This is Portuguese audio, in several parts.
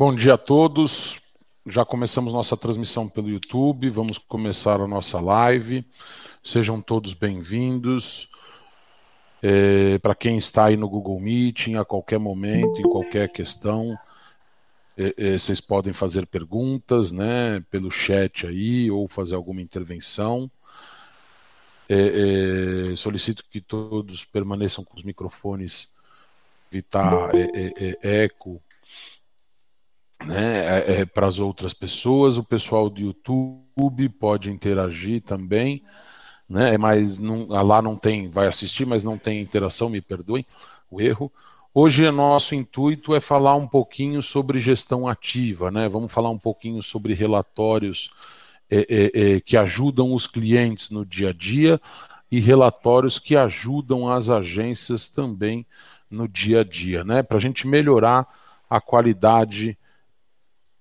Bom dia a todos. Já começamos nossa transmissão pelo YouTube, vamos começar a nossa live. Sejam todos bem-vindos. É, Para quem está aí no Google Meeting, a qualquer momento, em qualquer questão, é, é, vocês podem fazer perguntas, né, pelo chat aí, ou fazer alguma intervenção. É, é, solicito que todos permaneçam com os microfones, evitar é, eco né, é, é, para as outras pessoas. O pessoal do YouTube pode interagir também, né, mas não, lá não tem, vai assistir, mas não tem interação, me perdoem o erro. Hoje, nosso intuito é falar um pouquinho sobre gestão ativa, né? Vamos falar um pouquinho sobre relatórios é, é, é, que ajudam os clientes no dia a dia e relatórios que ajudam as agências também no dia a dia, né? Para a gente melhorar a qualidade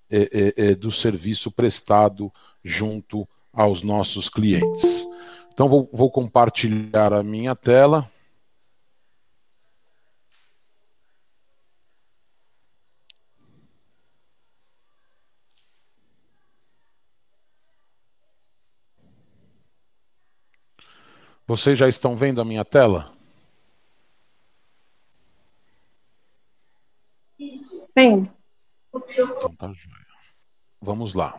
é, é, é, do serviço prestado junto aos nossos clientes. Então, vou, vou compartilhar a minha tela. Vocês já estão vendo a minha tela? Sim. Então tá joia. Vamos lá.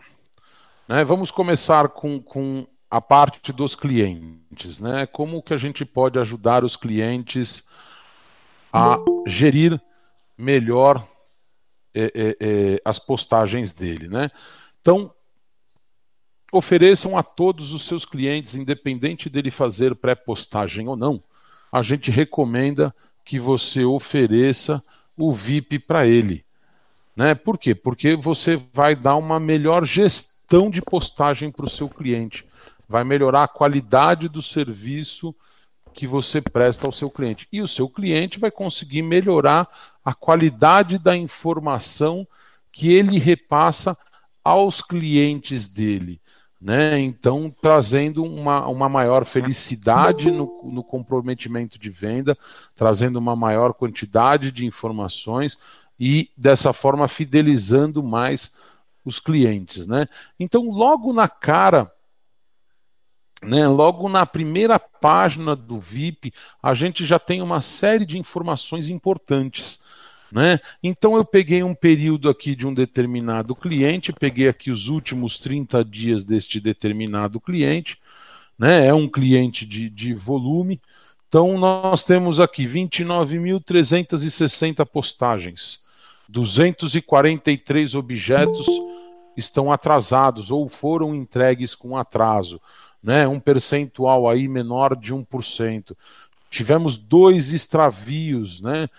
Né, vamos começar com, com a parte dos clientes. Né? Como que a gente pode ajudar os clientes a gerir melhor é, é, é, as postagens dele. Né? Então, ofereçam a todos os seus clientes, independente dele fazer pré-postagem ou não, a gente recomenda que você ofereça o VIP para ele. Né? Por quê? Porque você vai dar uma melhor gestão de postagem para o seu cliente, vai melhorar a qualidade do serviço que você presta ao seu cliente. E o seu cliente vai conseguir melhorar a qualidade da informação que ele repassa aos clientes dele. Né? Então, trazendo uma, uma maior felicidade no, no comprometimento de venda, trazendo uma maior quantidade de informações, e dessa forma fidelizando mais os clientes, né? Então, logo na cara, né, logo na primeira página do VIP, a gente já tem uma série de informações importantes. Né? Então eu peguei um período aqui de um determinado cliente, peguei aqui os últimos 30 dias deste determinado cliente, né? é um cliente de, de volume. Então nós temos aqui 29.360 postagens. 243 objetos estão atrasados ou foram entregues com atraso, né? Um percentual aí menor de 1%. Tivemos dois extravios, né?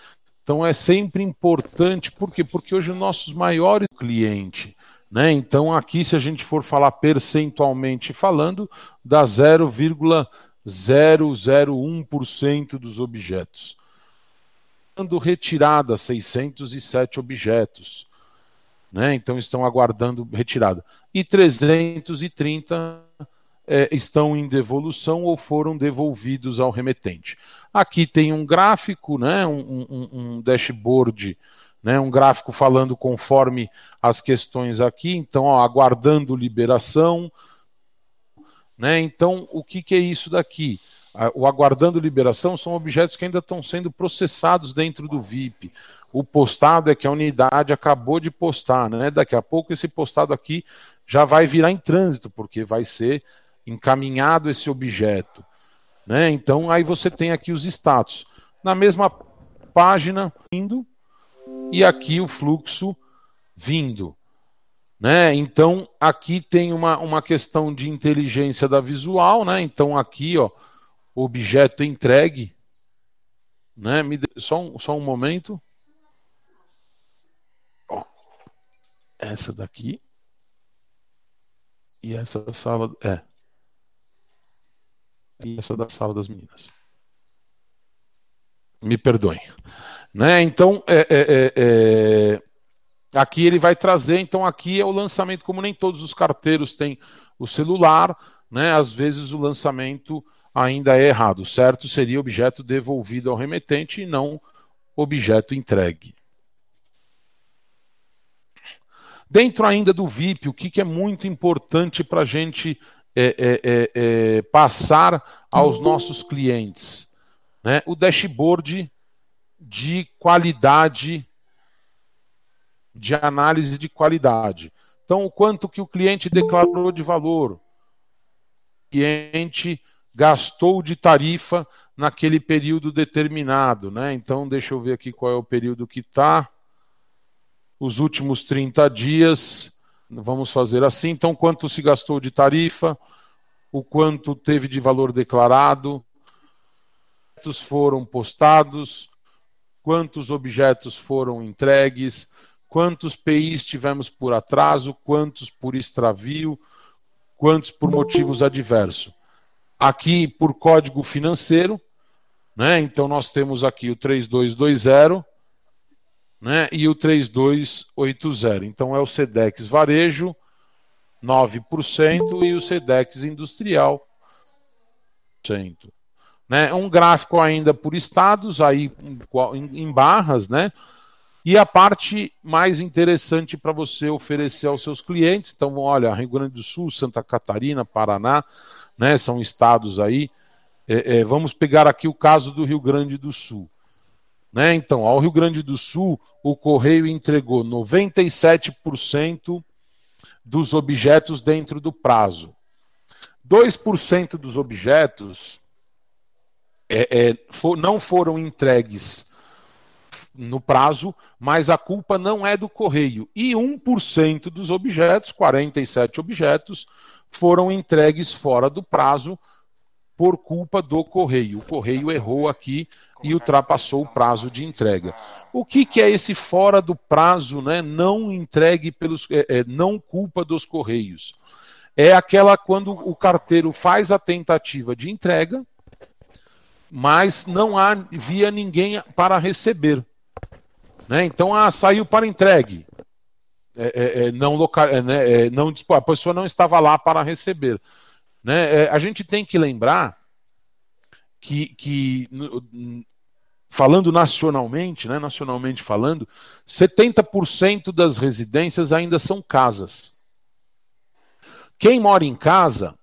Então é sempre importante, por quê? Porque hoje nossos maiores clientes, né? Então aqui se a gente for falar percentualmente falando, dá 0,001% dos objetos retirada 607 objetos. Né? Então estão aguardando retirada. E 330 é, estão em devolução ou foram devolvidos ao remetente. Aqui tem um gráfico, né? um, um, um dashboard, né? um gráfico falando conforme as questões aqui. Então, ó, aguardando liberação. Né? Então, o que, que é isso daqui? O aguardando liberação são objetos que ainda estão sendo processados dentro do VIP. O postado é que a unidade acabou de postar, né? Daqui a pouco esse postado aqui já vai virar em trânsito, porque vai ser encaminhado esse objeto. Né? Então aí você tem aqui os status. Na mesma página indo e aqui o fluxo vindo. Né? Então aqui tem uma, uma questão de inteligência da visual, né? Então aqui, ó, objeto entregue. Né? Me só, um, só um momento. Essa daqui. E essa sala. É. E essa da sala das meninas. Me perdoem. Né? Então, é, é, é, é, aqui ele vai trazer. Então, aqui é o lançamento. Como nem todos os carteiros têm o celular, né? às vezes o lançamento ainda é errado. Certo seria objeto devolvido ao remetente e não objeto entregue. Dentro ainda do VIP, o que, que é muito importante para a gente é, é, é, é, passar aos nossos clientes? Né? O dashboard de qualidade, de análise de qualidade. Então, o quanto que o cliente declarou de valor, o cliente gastou de tarifa naquele período determinado, né? Então, deixa eu ver aqui qual é o período que está os últimos 30 dias. Vamos fazer assim. Então, quanto se gastou de tarifa, o quanto teve de valor declarado, quantos foram postados, quantos objetos foram entregues, quantos PIs tivemos por atraso, quantos por extravio, quantos por motivos adversos. Aqui por código financeiro, né? Então nós temos aqui o 3220 né? e o 3280. Então é o SEDEX varejo, 9%, e o SEDEX industrial, 100%. Né? Um gráfico ainda por estados, aí em barras, né? E a parte mais interessante para você oferecer aos seus clientes, então, olha, Rio Grande do Sul, Santa Catarina, Paraná, né? São estados aí. É, é, vamos pegar aqui o caso do Rio Grande do Sul. Né? Então, ao Rio Grande do Sul, o Correio entregou 97% dos objetos dentro do prazo. 2% dos objetos é, é, for, não foram entregues no prazo, mas a culpa não é do Correio. E 1% dos objetos, 47 objetos, foram entregues fora do prazo por culpa do Correio. O Correio errou aqui e ultrapassou o prazo de entrega. O que, que é esse fora do prazo, né? Não entregue pelos, é, é, não culpa dos correios. É aquela quando o carteiro faz a tentativa de entrega, mas não havia ninguém para receber. Né? Então, ah, saiu para entregue. É, é, é não local, é, né, é, não, a pessoa não estava lá para receber. Né? a gente tem que lembrar que, que falando nacionalmente, né, nacionalmente falando, 70% das residências ainda são casas. Quem mora em casa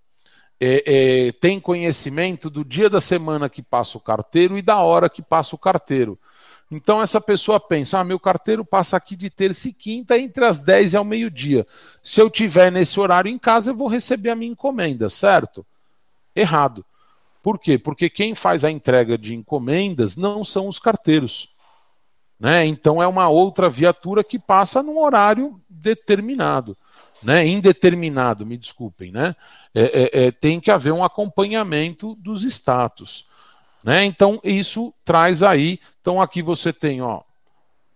é, é, tem conhecimento do dia da semana que passa o carteiro e da hora que passa o carteiro. Então essa pessoa pensa: ah, meu carteiro passa aqui de terça e quinta entre as 10 e ao meio-dia. Se eu tiver nesse horário em casa, eu vou receber a minha encomenda, certo? Errado. Por quê? Porque quem faz a entrega de encomendas não são os carteiros. Né? Então é uma outra viatura que passa num horário determinado. Né? Indeterminado, me desculpem. Né? É, é, é, tem que haver um acompanhamento dos status. Né? Então, isso traz aí. Então, aqui você tem, ó,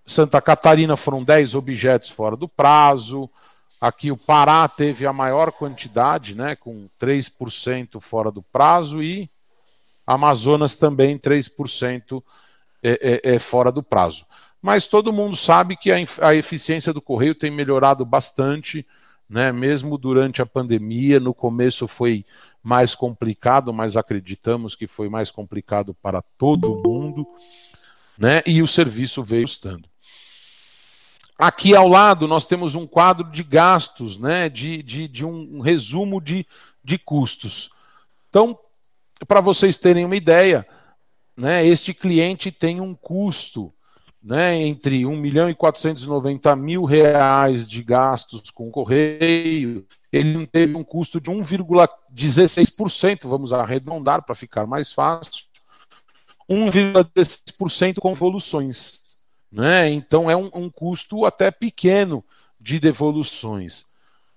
Santa Catarina foram 10 objetos fora do prazo. Aqui o Pará teve a maior quantidade, né, com 3% fora do prazo, e Amazonas também 3% é, é, é fora do prazo. Mas todo mundo sabe que a, a eficiência do correio tem melhorado bastante, né? mesmo durante a pandemia. No começo foi mais complicado, mas acreditamos que foi mais complicado para todo mundo, né? e o serviço veio estando. Aqui ao lado nós temos um quadro de gastos, né? de, de, de um resumo de, de custos. Então, para vocês terem uma ideia, né, este cliente tem um custo né, entre 1 milhão e 490 mil reais de gastos com correio, ele teve um custo de 1,16%, vamos arredondar para ficar mais fácil, 1,16% com devoluções. Né? Então é um, um, custo até pequeno de devoluções.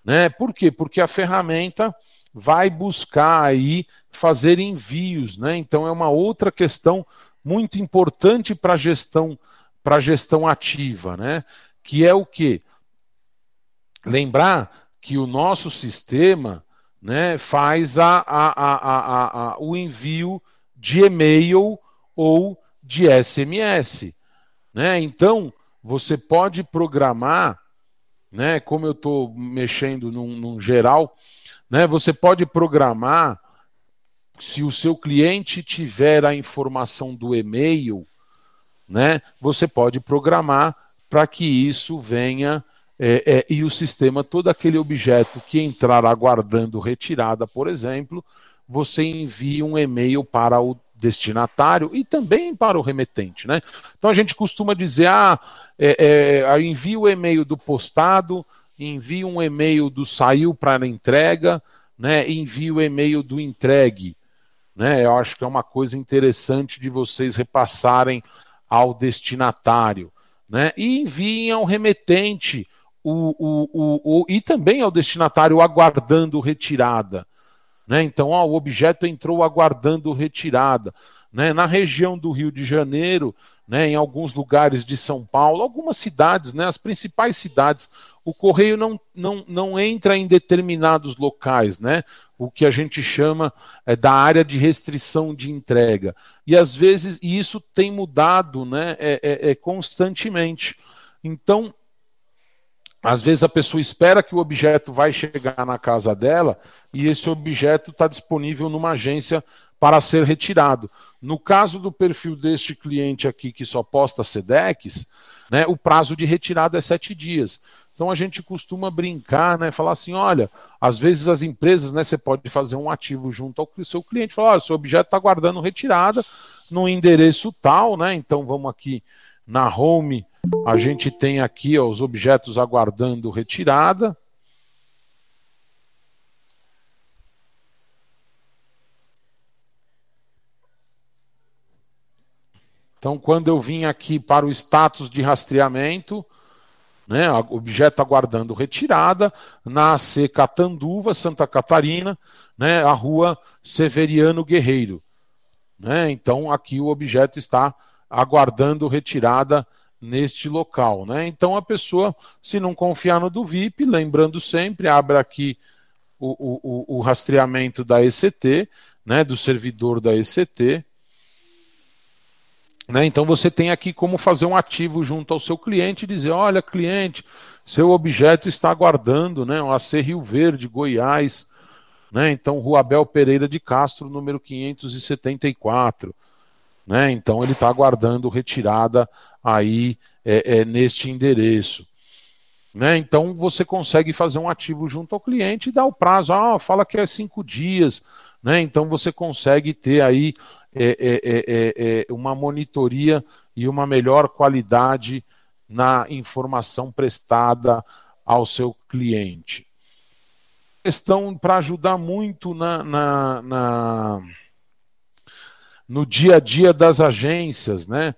Né? Por quê? Porque a ferramenta vai buscar aí fazer envios, né? Então é uma outra questão muito importante para a gestão para gestão ativa, né? Que é o que lembrar que o nosso sistema, né, faz a, a, a, a, o envio de e-mail ou de SMS, né? Então você pode programar, né? Como eu estou mexendo num, num geral, né? Você pode programar, se o seu cliente tiver a informação do e-mail, né? Você pode programar para que isso venha é, é, e o sistema, todo aquele objeto que entrar aguardando retirada, por exemplo, você envia um e-mail para o destinatário e também para o remetente. Né? Então a gente costuma dizer: ah, é, é, envia o e-mail do postado, envia um e-mail do saiu para entrega, né? envia o e-mail do entregue. Né? Eu acho que é uma coisa interessante de vocês repassarem ao destinatário. Né? E enviem ao remetente o, o, o, o, e também ao destinatário aguardando retirada. Né? Então, ó, o objeto entrou aguardando retirada. Né? Na região do Rio de Janeiro, né, em alguns lugares de São Paulo, algumas cidades, né, as principais cidades, o correio não, não, não entra em determinados locais, né, o que a gente chama é, da área de restrição de entrega. E às vezes e isso tem mudado né, é, é, é constantemente. Então, às vezes a pessoa espera que o objeto vai chegar na casa dela e esse objeto está disponível numa agência para ser retirado. No caso do perfil deste cliente aqui que só posta SEDEX, né, o prazo de retirada é sete dias. Então a gente costuma brincar, né, falar assim, olha, às vezes as empresas, né, você pode fazer um ativo junto ao seu cliente, falar, olha, seu objeto está guardando retirada no endereço tal, né, então vamos aqui na home, a gente tem aqui ó, os objetos aguardando retirada, Então, quando eu vim aqui para o status de rastreamento, né, objeto aguardando retirada, na AC Catanduva, Santa Catarina, né, a rua Severiano Guerreiro. Né, então, aqui o objeto está aguardando retirada neste local. Né? Então, a pessoa, se não confiar no do VIP, lembrando sempre, abre aqui o, o, o rastreamento da ECT, né, do servidor da ECT, né? Então você tem aqui como fazer um ativo junto ao seu cliente e dizer: olha, cliente, seu objeto está aguardando, né? O AC Rio Verde, Goiás, né? Então, Rua Abel Pereira de Castro, número 574. Né? Então ele está aguardando retirada aí é, é, neste endereço. Né? Então você consegue fazer um ativo junto ao cliente e dar o prazo. Ah, fala que é cinco dias. Né? Então você consegue ter aí é é, é, é, uma monitoria e uma melhor qualidade na informação prestada ao seu cliente. Questão para ajudar muito na, na, na, no dia a dia das agências, né?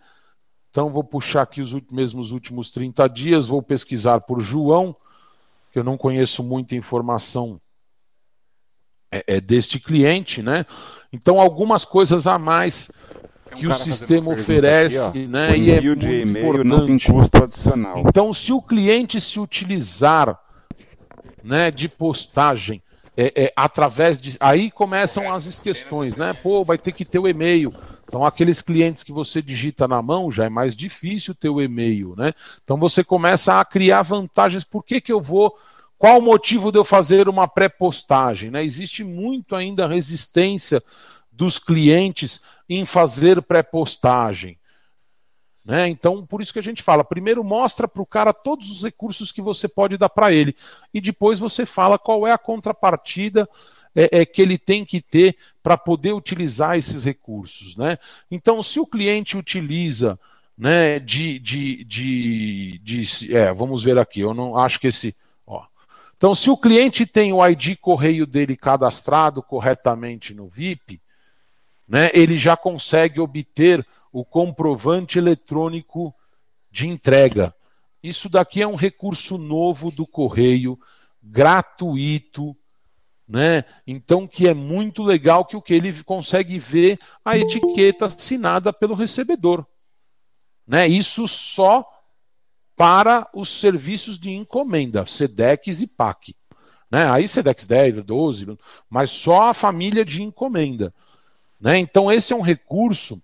Então vou puxar aqui os mesmos últimos 30 dias, vou pesquisar por João, que eu não conheço muita informação é, é deste cliente, né? Então, algumas coisas a mais que um o sistema oferece, aqui, né? e é muito de e-mail não tem custo adicional. Então, se o cliente se utilizar, né, de postagem é, é, através de, aí começam as questões, né? Pô, vai ter que ter o e-mail. Então, aqueles clientes que você digita na mão já é mais difícil ter o e-mail, né? Então, você começa a criar vantagens. Por que, que eu vou qual o motivo de eu fazer uma pré-postagem? Né? Existe muito ainda resistência dos clientes em fazer pré-postagem. Né? Então, por isso que a gente fala: primeiro mostra para o cara todos os recursos que você pode dar para ele, e depois você fala qual é a contrapartida é, é que ele tem que ter para poder utilizar esses recursos. Né? Então, se o cliente utiliza né, de, de, de, de é, vamos ver aqui, eu não acho que esse então, se o cliente tem o ID correio dele cadastrado corretamente no VIP, né, ele já consegue obter o comprovante eletrônico de entrega. Isso daqui é um recurso novo do correio, gratuito, né? Então que é muito legal que o que ele consegue ver a etiqueta assinada pelo recebedor, né? Isso só para os serviços de encomenda, SEDEX e PAC. Né? Aí SEDEX 10, 12, mas só a família de encomenda. Né? Então, esse é um recurso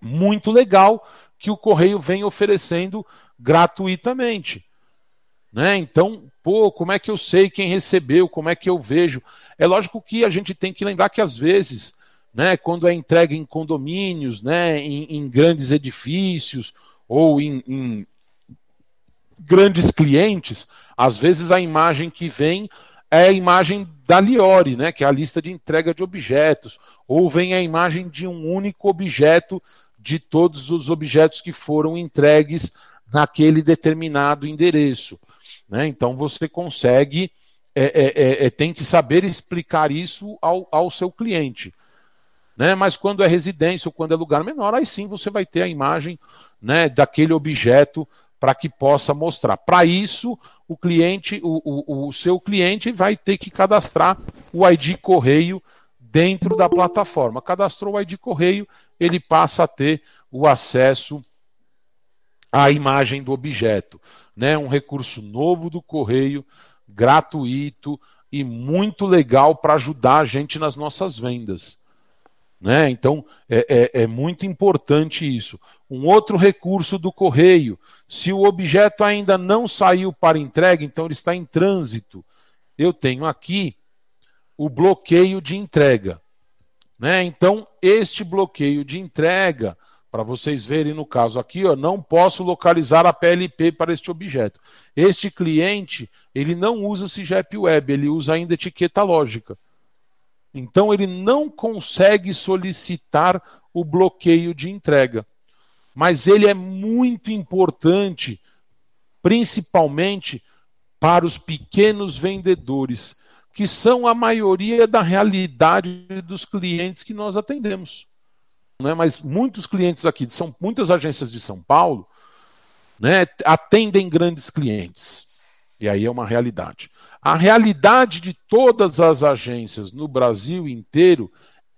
muito legal que o Correio vem oferecendo gratuitamente. Né? Então, pô, como é que eu sei quem recebeu? Como é que eu vejo? É lógico que a gente tem que lembrar que às vezes, né, quando é entregue em condomínios, né, em, em grandes edifícios ou em, em, grandes clientes, às vezes a imagem que vem é a imagem da Liore, né, que é a lista de entrega de objetos, ou vem a imagem de um único objeto de todos os objetos que foram entregues naquele determinado endereço. Né? Então você consegue, é, é, é, é, tem que saber explicar isso ao, ao seu cliente. Né? Mas quando é residência ou quando é lugar menor, aí sim você vai ter a imagem né, daquele objeto para que possa mostrar. Para isso, o cliente, o, o, o seu cliente vai ter que cadastrar o ID correio dentro da plataforma. Cadastrou o ID correio, ele passa a ter o acesso à imagem do objeto. Né? Um recurso novo do correio, gratuito e muito legal para ajudar a gente nas nossas vendas. Né? Então é, é, é, muito importante isso. Um outro recurso do correio: se o objeto ainda não saiu para entrega, então ele está em trânsito. Eu tenho aqui o bloqueio de entrega. Né? Então, este bloqueio de entrega, para vocês verem no caso aqui, ó, não posso localizar a PLP para este objeto. Este cliente, ele não usa CIGEP Web, ele usa ainda etiqueta lógica. Então, ele não consegue solicitar o bloqueio de entrega. Mas ele é muito importante, principalmente para os pequenos vendedores que são a maioria da realidade dos clientes que nós atendemos. Né? Mas muitos clientes aqui, são muitas agências de São Paulo, né, atendem grandes clientes. E aí é uma realidade. A realidade de todas as agências no Brasil inteiro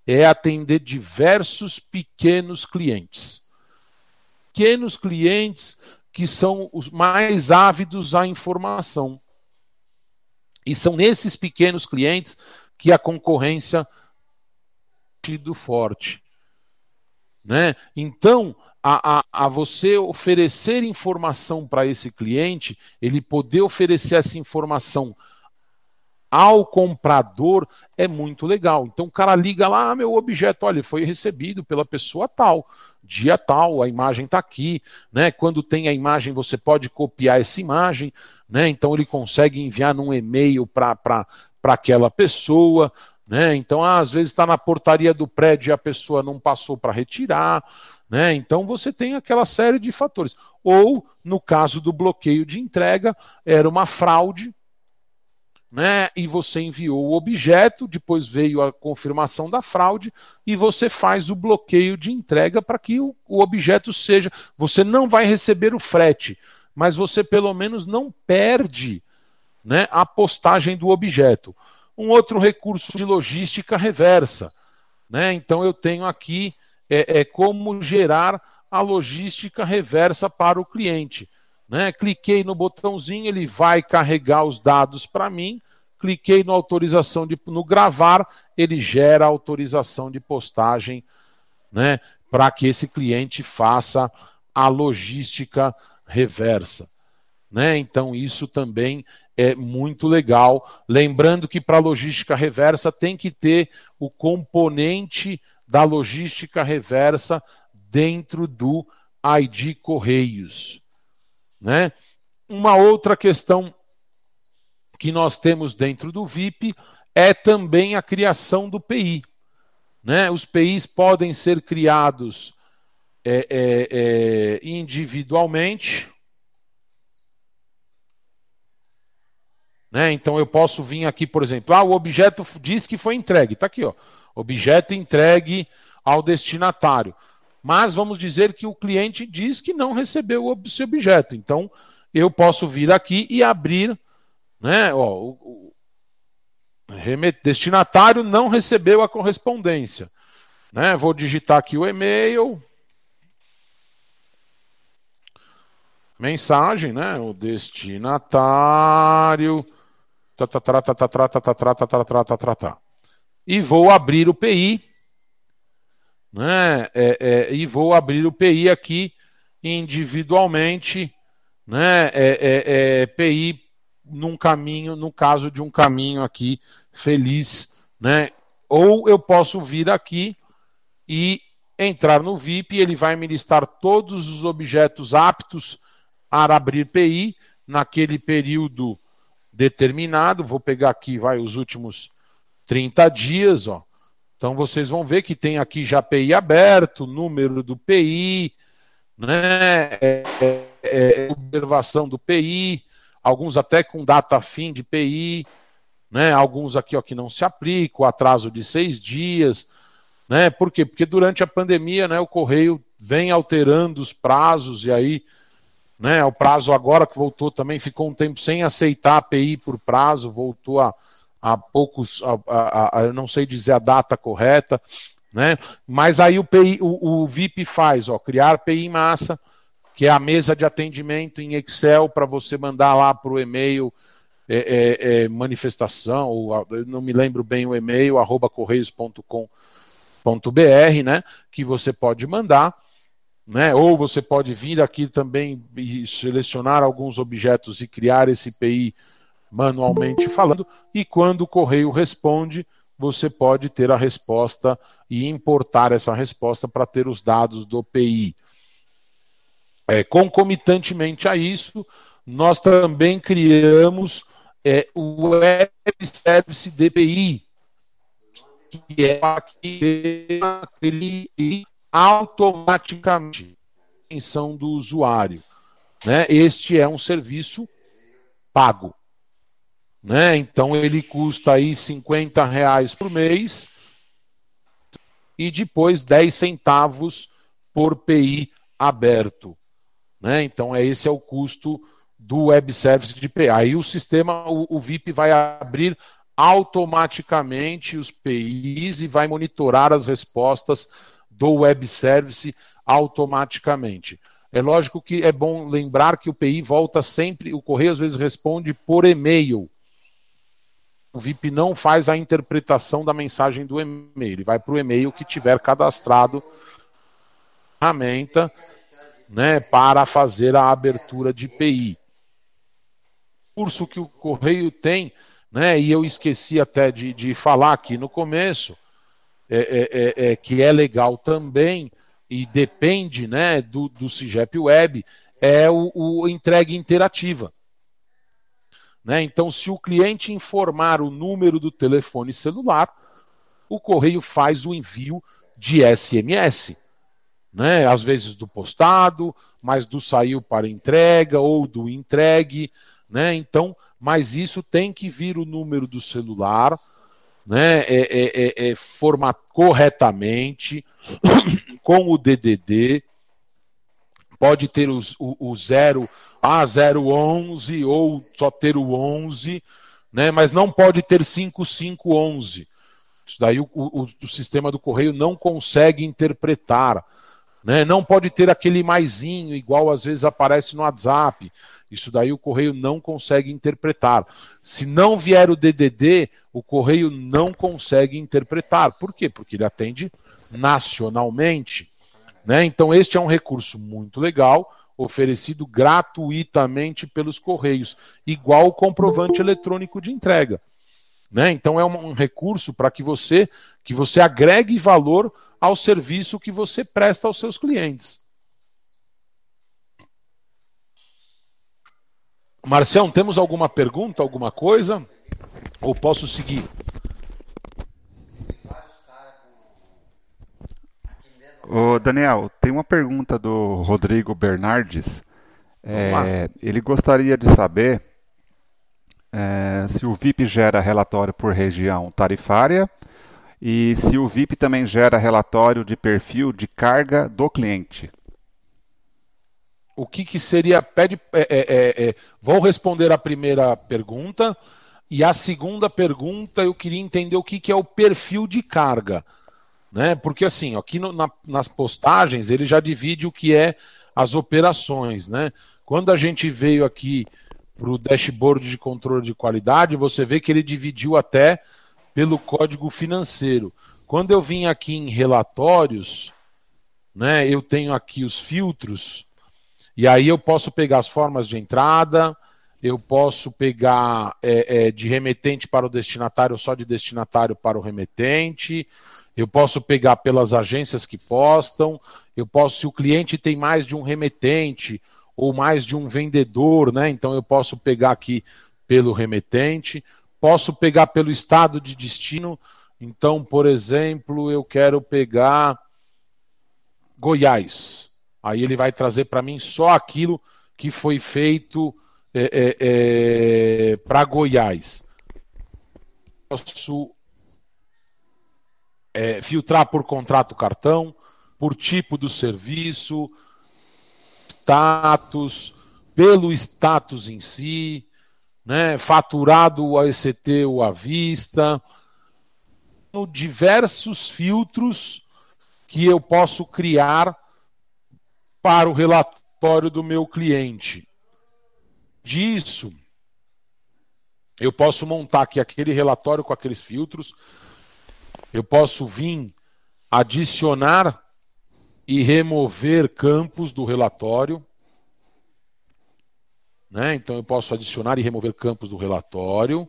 é atender diversos pequenos clientes. Pequenos clientes que são os mais ávidos à informação. E são nesses pequenos clientes que a concorrência sido forte. Né? Então, a, a, a você oferecer informação para esse cliente, ele poder oferecer essa informação ao comprador é muito legal. Então o cara liga lá, ah, meu objeto, olha, foi recebido pela pessoa tal, dia tal, a imagem está aqui, né? Quando tem a imagem, você pode copiar essa imagem, né? Então ele consegue enviar num e-mail para aquela pessoa, né? Então, ah, às vezes está na portaria do prédio e a pessoa não passou para retirar, né? Então você tem aquela série de fatores. Ou, no caso do bloqueio de entrega, era uma fraude, né? E você enviou o objeto, depois veio a confirmação da fraude e você faz o bloqueio de entrega para que o, o, objeto seja. Você não vai receber o frete, mas você pelo menos não perde né, a postagem do objeto. Um outro recurso de logística reversa. Né? Então eu tenho aqui é, é como gerar a logística reversa para o cliente. Né? Cliquei no botãozinho, ele vai carregar os dados para mim. Cliquei no autorização de no gravar, ele gera autorização de postagem, né, para que esse cliente faça a logística reversa, né? Então isso também é muito legal. Lembrando que para logística reversa tem que ter o componente da logística reversa dentro do ID Correios. Né? Uma outra questão que nós temos dentro do VIP é também a criação do PI. Né? Os PIs podem ser criados é, é, é, individualmente. Né? Então eu posso vir aqui, por exemplo, ah, o objeto diz que foi entregue. Está aqui, ó. Objeto entregue ao destinatário mas vamos dizer que o cliente diz que não recebeu esse objeto. Então, eu posso vir aqui e abrir, né? Ó, o, o destinatário não recebeu a correspondência. Né? Vou digitar aqui o e-mail. Mensagem, né? O destinatário. E vou abrir o PI né? É, é, e vou abrir o PI aqui individualmente, né? É, é, é PI num caminho, no caso de um caminho aqui feliz, né? Ou eu posso vir aqui e entrar no VIP, ele vai me listar todos os objetos aptos a abrir PI naquele período determinado. Vou pegar aqui, vai, os últimos 30 dias, ó. Então vocês vão ver que tem aqui já PI aberto, número do PI, né? É, é, é, observação do PI, alguns até com data fim de PI, né? Alguns aqui ó, que não se aplicam, atraso de seis dias, né? Por quê? Porque durante a pandemia, né, o correio vem alterando os prazos e aí, né? O prazo agora que voltou também ficou um tempo sem aceitar a PI por prazo, voltou a há poucos, a, a, eu não sei dizer a data correta, né? Mas aí o, PI, o, o VIP faz, ó, criar PI em massa, que é a mesa de atendimento em Excel para você mandar lá para o e-mail é, é, é, manifestação, ou eu não me lembro bem o e-mail, arroba correios.com.br, né? Que você pode mandar. Né? Ou você pode vir aqui também e selecionar alguns objetos e criar esse PI manualmente falando, e quando o correio responde, você pode ter a resposta e importar essa resposta para ter os dados do PI. É, concomitantemente a isso, nós também criamos é, o Web Service DPI, que é aquele automaticamente a atenção do usuário. Né? Este é um serviço pago. Né? Então ele custa aí 50 reais por mês e depois 10 centavos por PI aberto. Né? Então é esse é o custo do web service de PI. Aí o sistema, o, o VIP vai abrir automaticamente os PIs e vai monitorar as respostas do web service automaticamente. É lógico que é bom lembrar que o PI volta sempre, o correio às vezes responde por e-mail o VIP não faz a interpretação da mensagem do e-mail, ele vai para o e-mail que tiver cadastrado ferramenta né, para fazer a abertura de IPI. O curso que o Correio tem, né, e eu esqueci até de, de falar aqui no começo, é, é, é, é que é legal também e depende né, do, do CIGEP Web, é o, o entrega interativa. Né? Então, se o cliente informar o número do telefone celular, o correio faz o envio de SMS. Né? Às vezes do postado, mas do saiu para entrega ou do entregue. Né? Então, mas isso tem que vir o número do celular, né? É, é, é, é corretamente, com o DDD, pode ter os, o, o zero, ah, 011 ou só ter o 11, né? mas não pode ter 5511. Isso daí o, o, o sistema do correio não consegue interpretar. Né? Não pode ter aquele maisinho, igual às vezes aparece no WhatsApp. Isso daí o correio não consegue interpretar. Se não vier o DDD, o correio não consegue interpretar. Por quê? Porque ele atende nacionalmente. Né? Então, este é um recurso muito legal, oferecido gratuitamente pelos Correios, igual o comprovante eletrônico de entrega. Né? Então, é um, um recurso para que você, que você agregue valor ao serviço que você presta aos seus clientes. Marcião, temos alguma pergunta, alguma coisa? Ou posso seguir? Ô, Daniel, tem uma pergunta do Rodrigo Bernardes. É, ele gostaria de saber é, se o VIP gera relatório por região tarifária e se o VIP também gera relatório de perfil de carga do cliente. O que, que seria. Pede, é, é, é, é vou responder a primeira pergunta. E a segunda pergunta, eu queria entender o que, que é o perfil de carga né? Porque assim, aqui no, na, nas postagens ele já divide o que é as operações, né? Quando a gente veio aqui para o dashboard de controle de qualidade, você vê que ele dividiu até pelo código financeiro. Quando eu vim aqui em relatórios, né? Eu tenho aqui os filtros e aí eu posso pegar as formas de entrada, eu posso pegar é, é, de remetente para o destinatário, só de destinatário para o remetente eu posso pegar pelas agências que postam, eu posso, se o cliente tem mais de um remetente, ou mais de um vendedor, né? Então eu posso pegar aqui pelo remetente, posso pegar pelo estado de destino. Então, por exemplo, eu quero pegar Goiás. Aí ele vai trazer para mim só aquilo que foi feito é, é, é, para Goiás. Posso é, filtrar por contrato cartão, por tipo do serviço, status, pelo status em si, né, faturado a ECT ou à vista, diversos filtros que eu posso criar para o relatório do meu cliente. Disso, eu posso montar aqui aquele relatório com aqueles filtros, eu posso vir adicionar e remover campos do relatório. Né? Então eu posso adicionar e remover campos do relatório.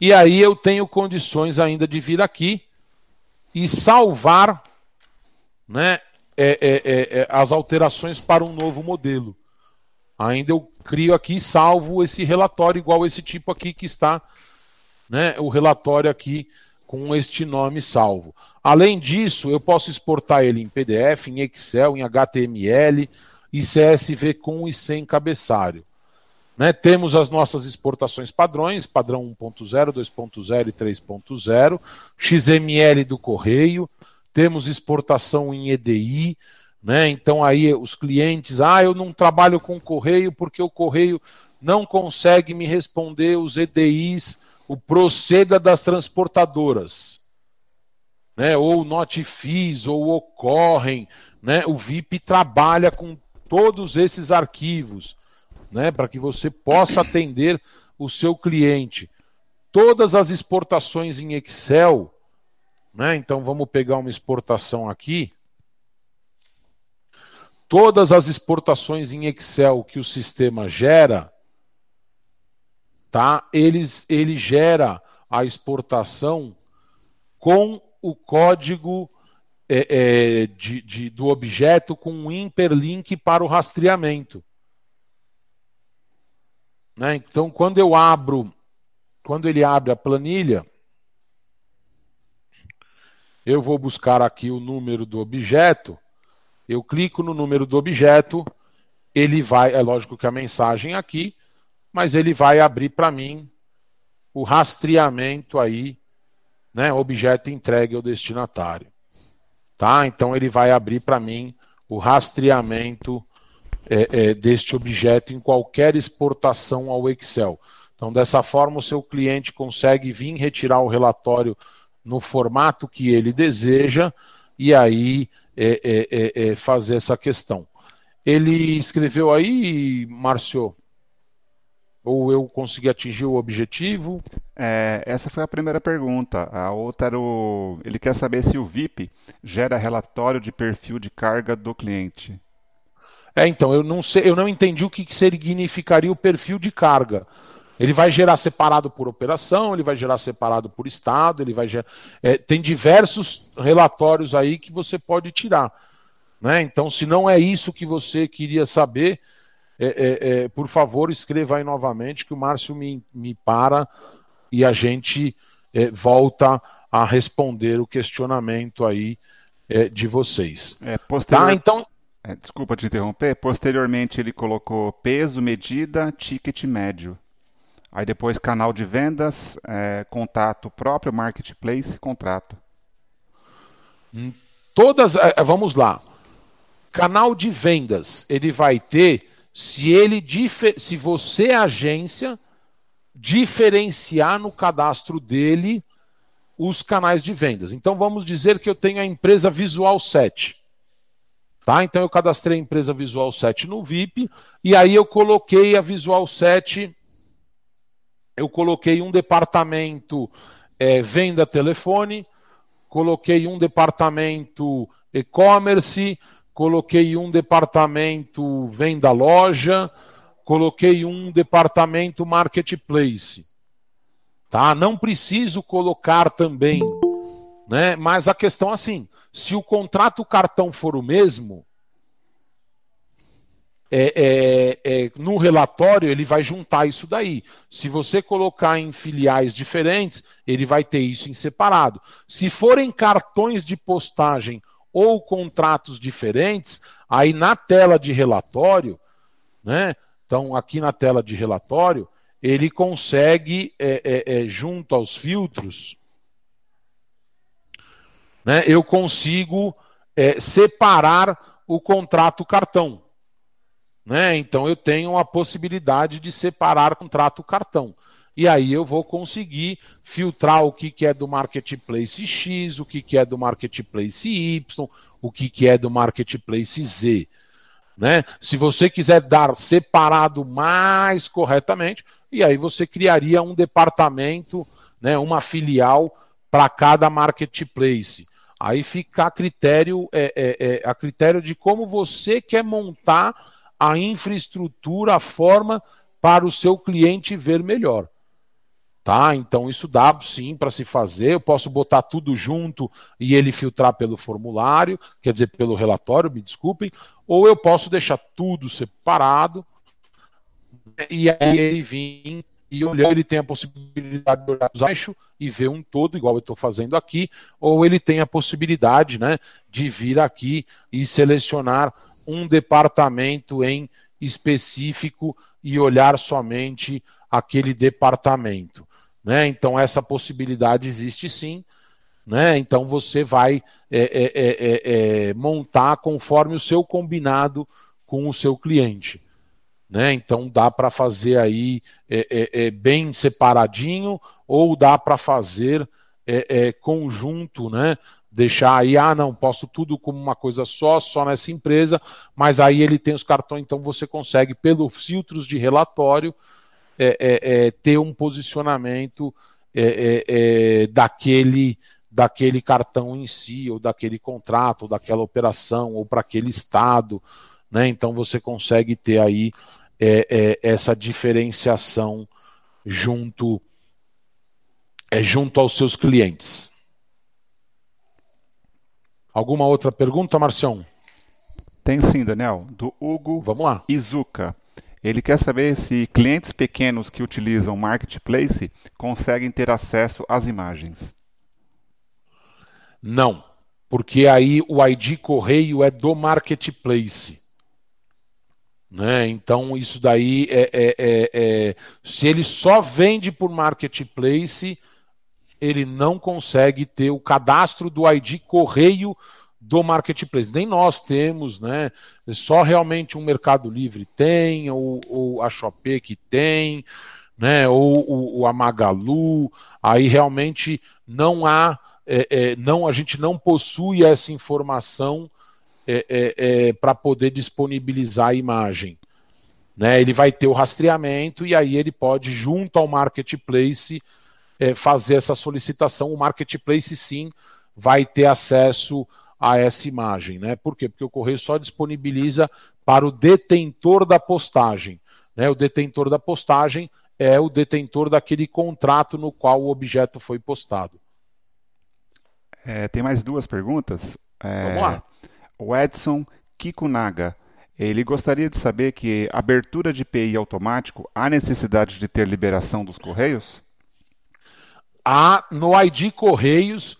E aí eu tenho condições ainda de vir aqui e salvar né, é, é, é, é, as alterações para um novo modelo. Ainda eu crio aqui e salvo esse relatório igual esse tipo aqui que está, né, o relatório aqui com este nome salvo. Além disso, eu posso exportar ele em PDF, em Excel, em HTML e CSV com e sem cabeçalho. Né? Temos as nossas exportações padrões, padrão 1.0, 2.0 e 3.0, XML do correio, temos exportação em EDI, né? Então aí os clientes, ah, eu não trabalho com correio porque o correio não consegue me responder os EDIs o proceda das transportadoras, né? Ou notifis, ou ocorrem, né? O VIP trabalha com todos esses arquivos, né? Para que você possa atender o seu cliente. Todas as exportações em Excel, né? Então vamos pegar uma exportação aqui. Todas as exportações em Excel que o sistema gera, tá? Eles, ele gera a exportação com o código é, é, de, de, do objeto com um hiperlink para o rastreamento. Né? Então, quando eu abro, quando ele abre a planilha, eu vou buscar aqui o número do objeto, eu clico no número do objeto, ele vai, é lógico que a mensagem aqui, mas ele vai abrir para mim o rastreamento aí, né, objeto entregue ao destinatário. Tá? Então ele vai abrir para mim o rastreamento é, é, deste objeto em qualquer exportação ao Excel. Então, dessa forma, o seu cliente consegue vir retirar o relatório no formato que ele deseja e aí é, é, é, é fazer essa questão. Ele escreveu aí, Márcio, ou eu consegui atingir o objetivo? É, essa foi a primeira pergunta. A outra era o. Ele quer saber se o VIP gera relatório de perfil de carga do cliente. É, então, eu não sei, eu não entendi o que significaria o perfil de carga. Ele vai gerar separado por operação, ele vai gerar separado por estado, ele vai gerar. É, tem diversos relatórios aí que você pode tirar. Né? Então, se não é isso que você queria saber, é, é, é, por favor, escreva aí novamente que o Márcio me, me para e a gente é, volta a responder o questionamento aí é, de vocês. É, posterior... Tá, então... desculpa te interromper. Posteriormente ele colocou peso, medida, ticket médio. Aí depois canal de vendas, contato próprio, marketplace, contrato. Hum, todas, vamos lá. Canal de vendas, ele vai ter se ele se você agência diferenciar no cadastro dele os canais de vendas. Então vamos dizer que eu tenho a empresa Visual 7. Tá? Então eu cadastrei a empresa Visual 7 no VIP e aí eu coloquei a Visual 7 eu coloquei um departamento é, venda telefone, coloquei um departamento e-commerce, coloquei um departamento venda loja, coloquei um departamento marketplace. Tá? Não preciso colocar também, né? Mas a questão é assim, se o contrato cartão for o mesmo, é, é, é, no relatório ele vai juntar isso daí. Se você colocar em filiais diferentes, ele vai ter isso em separado. Se forem cartões de postagem ou contratos diferentes, aí na tela de relatório, né? Então, aqui na tela de relatório, ele consegue, é, é, é junto aos filtros, né, eu consigo é, separar o contrato cartão. Né? Então eu tenho a possibilidade de separar contrato cartão. E aí eu vou conseguir filtrar o que, que é do marketplace X, o que, que é do marketplace Y, o que, que é do marketplace Z. Né? Se você quiser dar separado mais corretamente, e aí você criaria um departamento, né, uma filial para cada marketplace. Aí fica a critério, é, é, é, a critério de como você quer montar a infraestrutura, a forma para o seu cliente ver melhor. Tá? Então isso dá sim para se fazer. Eu posso botar tudo junto e ele filtrar pelo formulário, quer dizer, pelo relatório, me desculpem, ou eu posso deixar tudo separado e aí ele vir e olhando, ele tem a possibilidade de olhar baixo e ver um todo, igual eu estou fazendo aqui, ou ele tem a possibilidade né, de vir aqui e selecionar um departamento em específico e olhar somente aquele departamento. Né? Então, essa possibilidade existe sim. Né? Então, você vai é, é, é, é, é montar conforme o seu combinado com o seu cliente. Né? Então dá para fazer aí é, bem separadinho ou dá para fazer conjunto, né? Deixar aí, ah, não, posso tudo como uma coisa só, só nessa empresa, mas aí ele tem os cartões, então você consegue, pelos filtros de relatório, é, ter um posicionamento daquele daquele cartão em si, ou daquele contrato, ou daquela operação, ou para aquele estado. Né? Então você consegue ter aí é, é, essa diferenciação junto, é, junto aos seus clientes. Alguma outra pergunta, Marcião? Tem sim, Daniel. Do Hugo Vamos lá. Izuka. Ele quer saber se clientes pequenos que utilizam Marketplace conseguem ter acesso às imagens. Não, porque aí o ID correio é do Marketplace. Né? Então, isso daí é, é, é, é, Se ele só vende por marketplace, ele não consegue ter o cadastro do ID correio do marketplace. Nem nós temos, né? Só realmente um Mercado Livre tem, ou, ou a Shopee que tem, né? Ou, ou a Magalu. Aí realmente não há, é, é, não a gente não possui essa informação é, é, é, para poder disponibilizar a imagem. Né? Ele vai ter o rastreamento e aí ele pode, junto ao marketplace, é, fazer essa solicitação. O marketplace sim vai ter acesso a essa imagem. Né? Por quê? Porque o correio só disponibiliza para o detentor da postagem. Né? O detentor da postagem é o detentor daquele contrato no qual o objeto foi postado. É, tem mais duas perguntas. É, Vamos lá. O Edson Kikunaga. Ele gostaria de saber que abertura de PI automático há necessidade de ter liberação dos correios? Há no ID Correios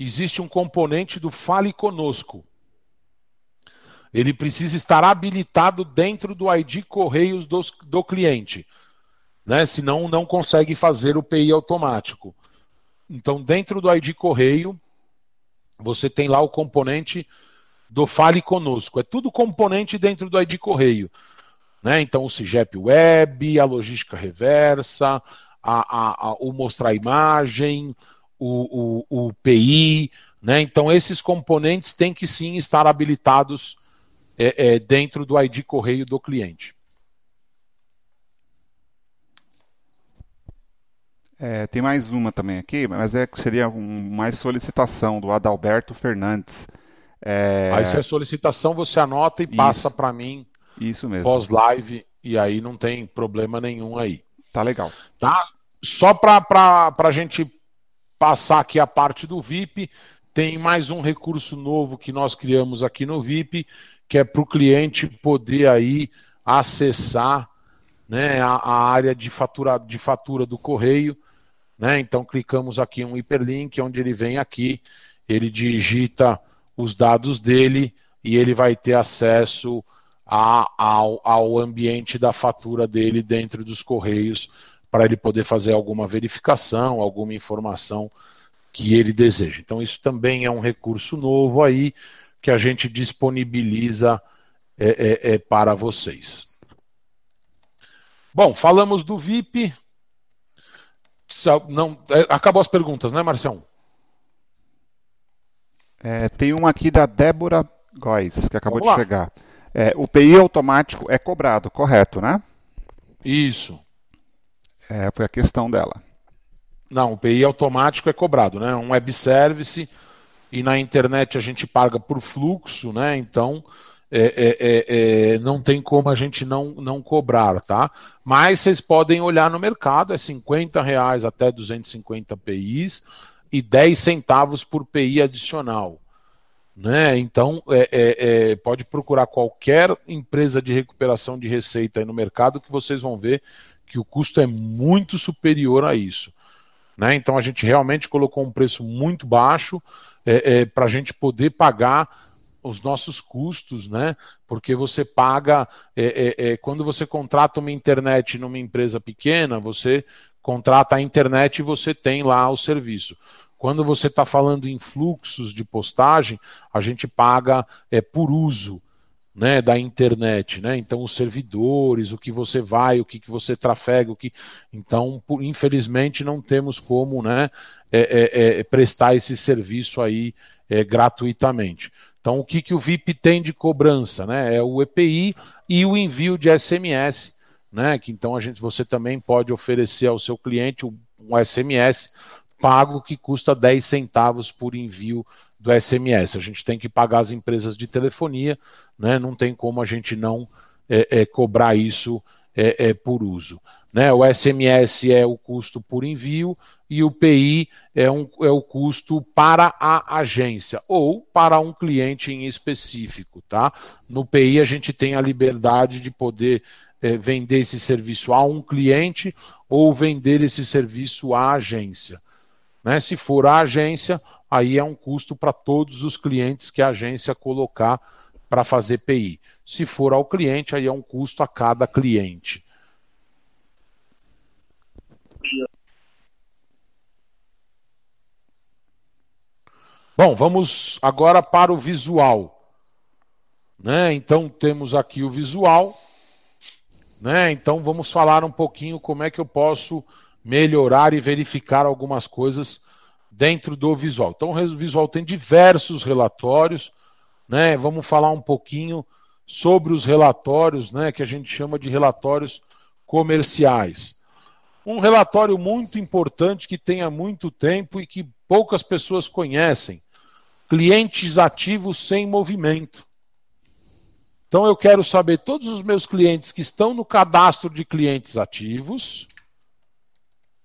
existe um componente do Fale Conosco. Ele precisa estar habilitado dentro do ID Correios do, do cliente, né? Senão não consegue fazer o PI automático. Então, dentro do ID Correio, você tem lá o componente do Fale Conosco. É tudo componente dentro do ID Correio. Né? Então, o CIGEP Web, a logística reversa, a, a, a, o mostrar imagem, o, o, o PI. Né? Então, esses componentes têm que sim estar habilitados é, é, dentro do ID Correio do cliente. É, tem mais uma também aqui, mas é, seria um, mais solicitação do Adalberto Fernandes. É... Aí se é solicitação, você anota e Isso. passa para mim. Isso mesmo. Pós-live, e aí não tem problema nenhum aí. Tá legal. Tá? Só para a gente passar aqui a parte do VIP, tem mais um recurso novo que nós criamos aqui no VIP, que é para o cliente poder aí acessar né, a, a área de fatura, de fatura do correio. Né? Então clicamos aqui em um hiperlink, onde ele vem aqui, ele digita os dados dele e ele vai ter acesso a, ao, ao ambiente da fatura dele dentro dos correios para ele poder fazer alguma verificação, alguma informação que ele deseja. Então, isso também é um recurso novo aí que a gente disponibiliza é, é, é, para vocês. Bom, falamos do VIP. Não, é, acabou as perguntas, né, Marcião? É, tem uma aqui da Débora Góes, que acabou Vamos de lá. chegar. É, o PI automático é cobrado, correto, né? Isso. É, foi a questão dela. Não, o PI automático é cobrado, né? Um web service e na internet a gente paga por fluxo, né? Então é, é, é, é não tem como a gente não, não cobrar, tá? Mas vocês podem olhar no mercado, é 50 reais até 250 PIs e 10 centavos por PI adicional. Né? Então, é, é, é, pode procurar qualquer empresa de recuperação de receita no mercado que vocês vão ver que o custo é muito superior a isso. Né? Então, a gente realmente colocou um preço muito baixo é, é, para a gente poder pagar os nossos custos, né? Porque você paga é, quando você contrata uma internet numa empresa pequena, você contrata a internet e você tem lá o serviço. Quando você está falando em fluxos de postagem, a gente paga é, por uso né, da internet, né? Então os servidores, o que você vai, o que, que você trafega, o que. Então, por, infelizmente, não temos como né, é, é, é, prestar esse serviço aí é, gratuitamente. Então, o que, que o VIP tem de cobrança? Né? É o EPI e o envio de SMS, né? Que então a gente, você também pode oferecer ao seu cliente um, um SMS pago que custa 10 centavos por envio do SMS. A gente tem que pagar as empresas de telefonia, né? não tem como a gente não é, é, cobrar isso é, é por uso. Né? O SMS é o custo por envio e o PI é, um, é o custo para a agência ou para um cliente em específico. Tá? No PI a gente tem a liberdade de poder é, vender esse serviço a um cliente ou vender esse serviço à agência. Né? Se for a agência, aí é um custo para todos os clientes que a agência colocar para fazer PI. Se for ao cliente, aí é um custo a cada cliente. Bom, vamos agora para o visual. Né? Então temos aqui o visual. Né? Então vamos falar um pouquinho como é que eu posso melhorar e verificar algumas coisas dentro do visual. Então, o visual tem diversos relatórios, né? Vamos falar um pouquinho sobre os relatórios, né, que a gente chama de relatórios comerciais. Um relatório muito importante que tem há muito tempo e que poucas pessoas conhecem. Clientes ativos sem movimento. Então eu quero saber todos os meus clientes que estão no cadastro de clientes ativos,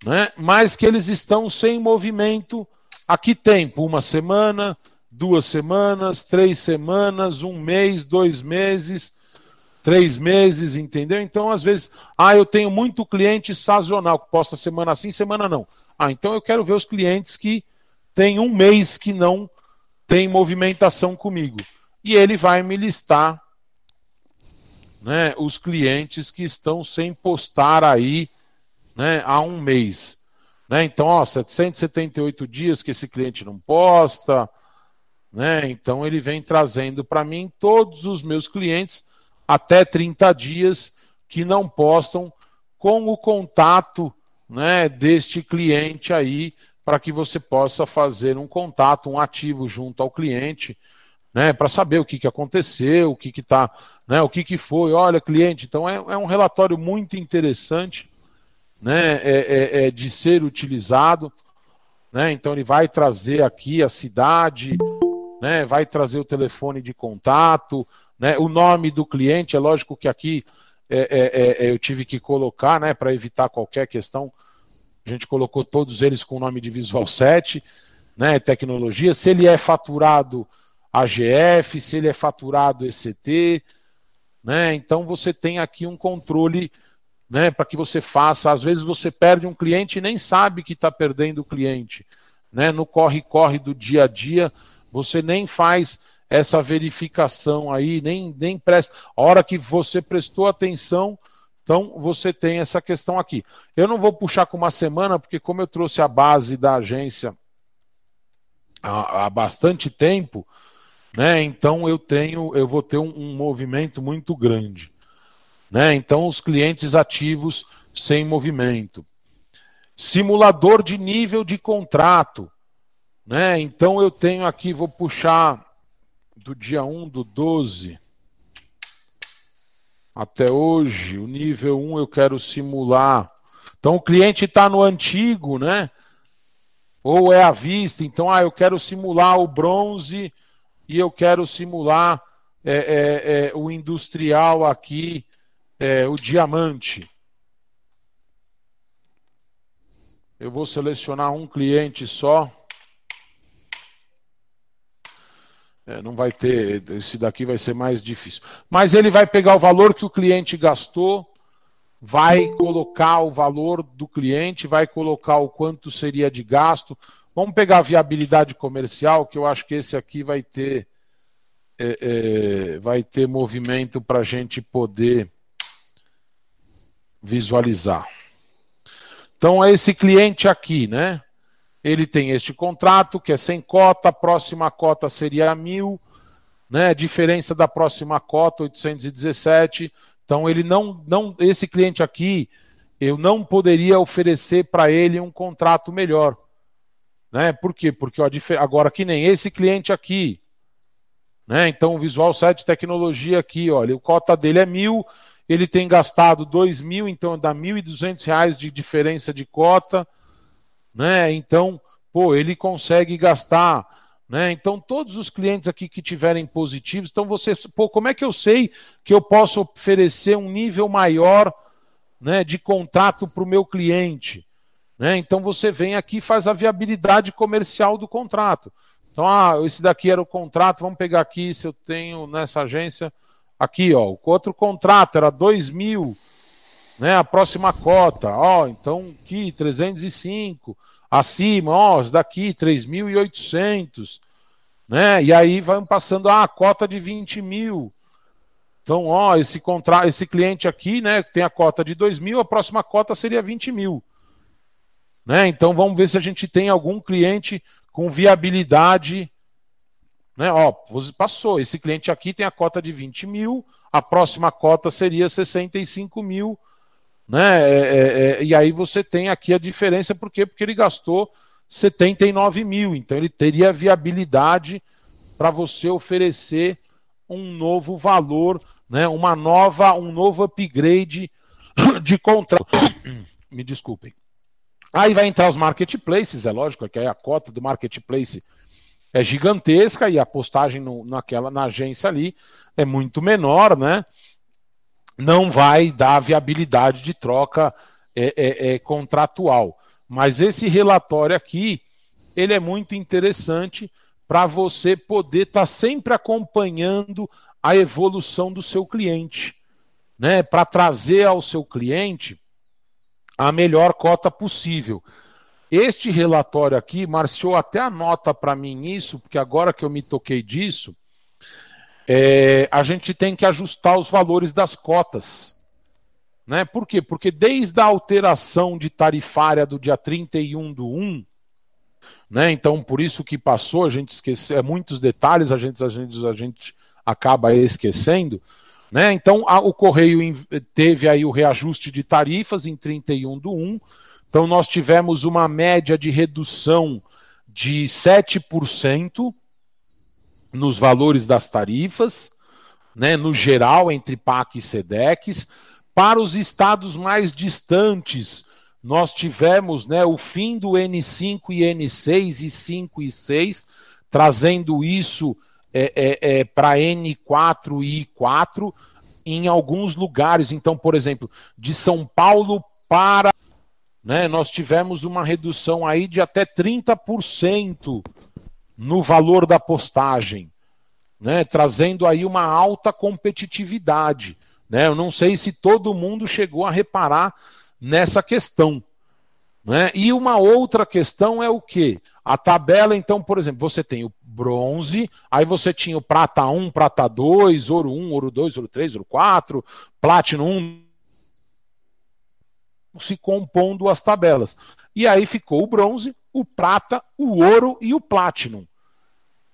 né? mas que eles estão sem movimento há que tempo? Uma semana, duas semanas, três semanas, um mês, dois meses, três meses, entendeu? Então, às vezes, ah, eu tenho muito cliente sazonal, que posta semana sim, semana não. Ah, então eu quero ver os clientes que têm um mês que não tem movimentação comigo. E ele vai me listar né, os clientes que estão sem postar aí né, há um mês. Né? Então, ó, 778 dias que esse cliente não posta. Né? Então, ele vem trazendo para mim todos os meus clientes até 30 dias que não postam com o contato né, deste cliente aí, para que você possa fazer um contato, um ativo junto ao cliente, né, para saber o que, que aconteceu, o que que tá, né, o que, que foi. Olha, cliente, então é, é um relatório muito interessante né, é, é, é, de ser utilizado. Né? Então ele vai trazer aqui a cidade, né, vai trazer o telefone de contato, né, o nome do cliente. É lógico que aqui é, é, é eu tive que colocar né, para evitar qualquer questão. A gente colocou todos eles com o nome de Visual 7, né, tecnologia. Se ele é faturado AGF, se ele é faturado ECT, Né? Então você tem aqui um controle né, para que você faça. Às vezes você perde um cliente e nem sabe que está perdendo o cliente. Né? No corre-corre do dia a dia, você nem faz essa verificação aí, nem, nem presta. A hora que você prestou atenção, então você tem essa questão aqui. Eu não vou puxar com uma semana, porque como eu trouxe a base da agência há, há bastante tempo, né? Então eu tenho, eu vou ter um, um movimento muito grande. Né? Então, os clientes ativos sem movimento. Simulador de nível de contrato. Né? Então, eu tenho aqui, vou puxar do dia 1 do 12 até hoje, o nível 1 eu quero simular. Então, o cliente está no antigo, né? Ou é à vista. Então, ah, eu quero simular o bronze e eu quero simular é, é, é, o industrial aqui é, o diamante. Eu vou selecionar um cliente só. É, não vai ter, esse daqui vai ser mais difícil. Mas ele vai pegar o valor que o cliente gastou, vai colocar o valor do cliente, vai colocar o quanto seria de gasto. Vamos pegar a viabilidade comercial, que eu acho que esse aqui vai ter, é, é, vai ter movimento para a gente poder visualizar. Então, é esse cliente aqui, né? Ele tem este contrato que é sem cota, a próxima cota seria mil, né? Diferença da próxima cota, 817. Então, ele não, não, esse cliente aqui, eu não poderia oferecer para ele um contrato melhor. Né? Por quê? Porque ó, agora que nem esse cliente aqui, né? Então o Visual 7 Tecnologia aqui, olha, o cota dele é mil, ele tem gastado dois mil, então dá mil e duzentos reais de diferença de cota, né? Então, pô, ele consegue gastar, né? Então, todos os clientes aqui que tiverem positivos, então você, pô, como é que eu sei que eu posso oferecer um nível maior, né, de contrato para o meu cliente? Né? Então você vem aqui e faz a viabilidade comercial do contrato. Então, ah, esse daqui era o contrato, vamos pegar aqui se eu tenho nessa agência Aqui, ó, o outro contrato era 2 mil, né? A próxima cota, ó, então aqui 305, acima, ó, daqui 3.800, né? E aí vai passando ah, a cota de 20 mil. Então, ó, esse contrato, esse cliente aqui, né, tem a cota de 2 mil, a próxima cota seria 20 mil. Né? Então vamos ver se a gente tem algum cliente com viabilidade né? Ó, passou. Esse cliente aqui tem a cota de 20 mil, a próxima cota seria 65 mil. Né? É, é, é, e aí você tem aqui a diferença, por quê? Porque ele gastou 79 mil. Então ele teria viabilidade para você oferecer um novo valor, né? uma nova, um novo upgrade de contrato. Me desculpem. Aí vai entrar os marketplaces, é lógico que aí a cota do marketplace é gigantesca e a postagem no, naquela na agência ali é muito menor, né? Não vai dar viabilidade de troca é, é, é contratual. Mas esse relatório aqui ele é muito interessante para você poder estar tá sempre acompanhando a evolução do seu cliente, né? Para trazer ao seu cliente a melhor cota possível. Este relatório aqui, Marciou até anota para mim isso, porque agora que eu me toquei disso, é, a gente tem que ajustar os valores das cotas. Né? Por quê? Porque desde a alteração de tarifária do dia 31 do 1, né? então por isso que passou, a gente esqueceu, é muitos detalhes a gente, a gente, a gente acaba esquecendo. Né? Então a, o Correio teve aí o reajuste de tarifas em 31 do 1, então, nós tivemos uma média de redução de 7% nos valores das tarifas, né, no geral, entre PAC e SEDEX. Para os estados mais distantes, nós tivemos né, o fim do N5 e N6, e 5 e 6, trazendo isso é, é, é, para N4 e I4 em alguns lugares. Então, por exemplo, de São Paulo para né, nós tivemos uma redução aí de até 30% no valor da postagem. né, trazendo aí uma alta competitividade. Né? Eu não sei se todo mundo chegou a reparar nessa questão. Né? E uma outra questão é o que? A tabela, então, por exemplo, você tem o bronze, aí você tinha o prata 1, prata 2, ouro 1, ouro 2, ouro 3, ouro 4, platino 1, se compondo as tabelas. E aí ficou o bronze, o prata, o ouro e o platinum.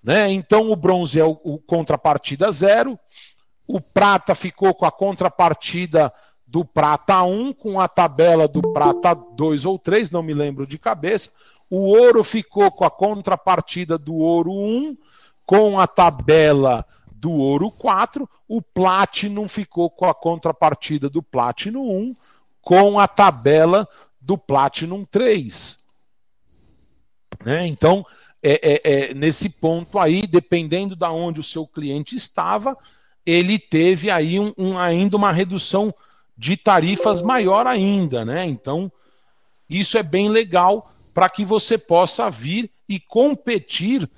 Né? Então o bronze é o, o contrapartida zero, o prata ficou com a contrapartida do prata 1, com a tabela do prata 2 ou 3, não me lembro de cabeça. O ouro ficou com a contrapartida do ouro 1, com a tabela do ouro 4. O Platinum ficou com a contrapartida do Platinum 1, com a tabela do Platinum 3. Né? Então, é, é, é, nesse ponto aí, dependendo da de onde o seu cliente estava, ele teve aí um, um, ainda uma redução de tarifas maior ainda, né? Então, isso é bem legal para que você possa vir e competir,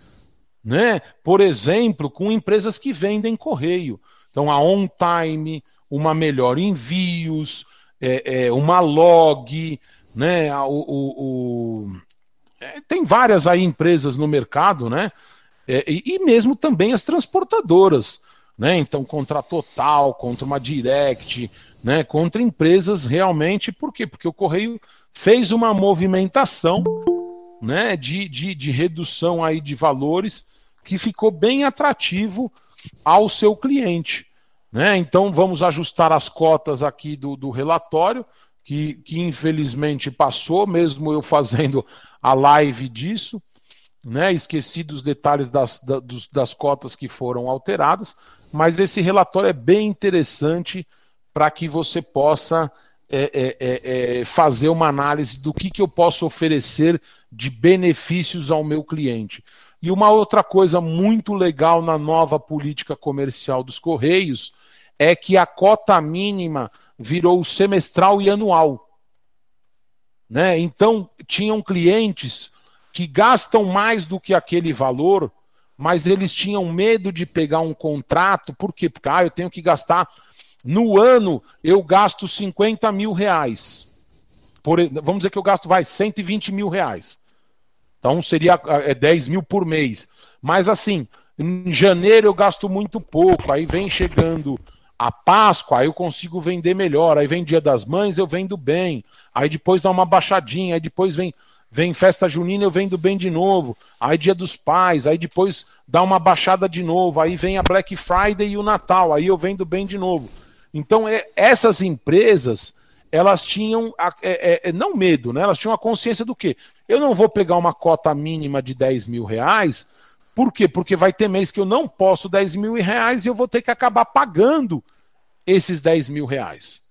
né? Por exemplo, com empresas que vendem correio. Então, a On Time, uma melhor envios, é, é, uma log, né? O, o, o... É, tem várias aí empresas no mercado, né? É, e, e, mesmo também as transportadoras, né? Então, contra a Total, contra uma Direct, né? Contra empresas realmente, por quê? Porque o correio fez uma movimentação né, de, de, de redução aí de valores que ficou bem atrativo ao seu cliente. Né? Então vamos ajustar as cotas aqui do, do relatório, que, que infelizmente passou, mesmo eu fazendo a live disso. Né? Esqueci dos detalhes das, da, dos, das cotas que foram alteradas, mas esse relatório é bem interessante para que você possa é, é, é, é, fazer uma análise do que, que eu posso oferecer de benefícios ao meu cliente. E uma outra coisa muito legal na nova política comercial dos Correios é que a cota mínima virou semestral e anual. Né? Então, tinham clientes que gastam mais do que aquele valor, mas eles tinham medo de pegar um contrato, por quê? Porque ah, eu tenho que gastar no ano, eu gasto 50 mil reais. Por, vamos dizer que eu gasto, vai, 120 mil reais. Então seria é, 10 mil por mês. Mas assim, em janeiro eu gasto muito pouco, aí vem chegando a Páscoa, aí eu consigo vender melhor, aí vem Dia das Mães, eu vendo bem, aí depois dá uma baixadinha, aí depois vem, vem festa junina, eu vendo bem de novo, aí Dia dos Pais, aí depois dá uma baixada de novo, aí vem a Black Friday e o Natal, aí eu vendo bem de novo. Então, é, essas empresas, elas tinham, é, é, não medo, né? Elas tinham a consciência do quê? Eu não vou pegar uma cota mínima de 10 mil reais, por quê? Porque vai ter mês que eu não posso 10 mil reais e eu vou ter que acabar pagando esses 10 mil reais.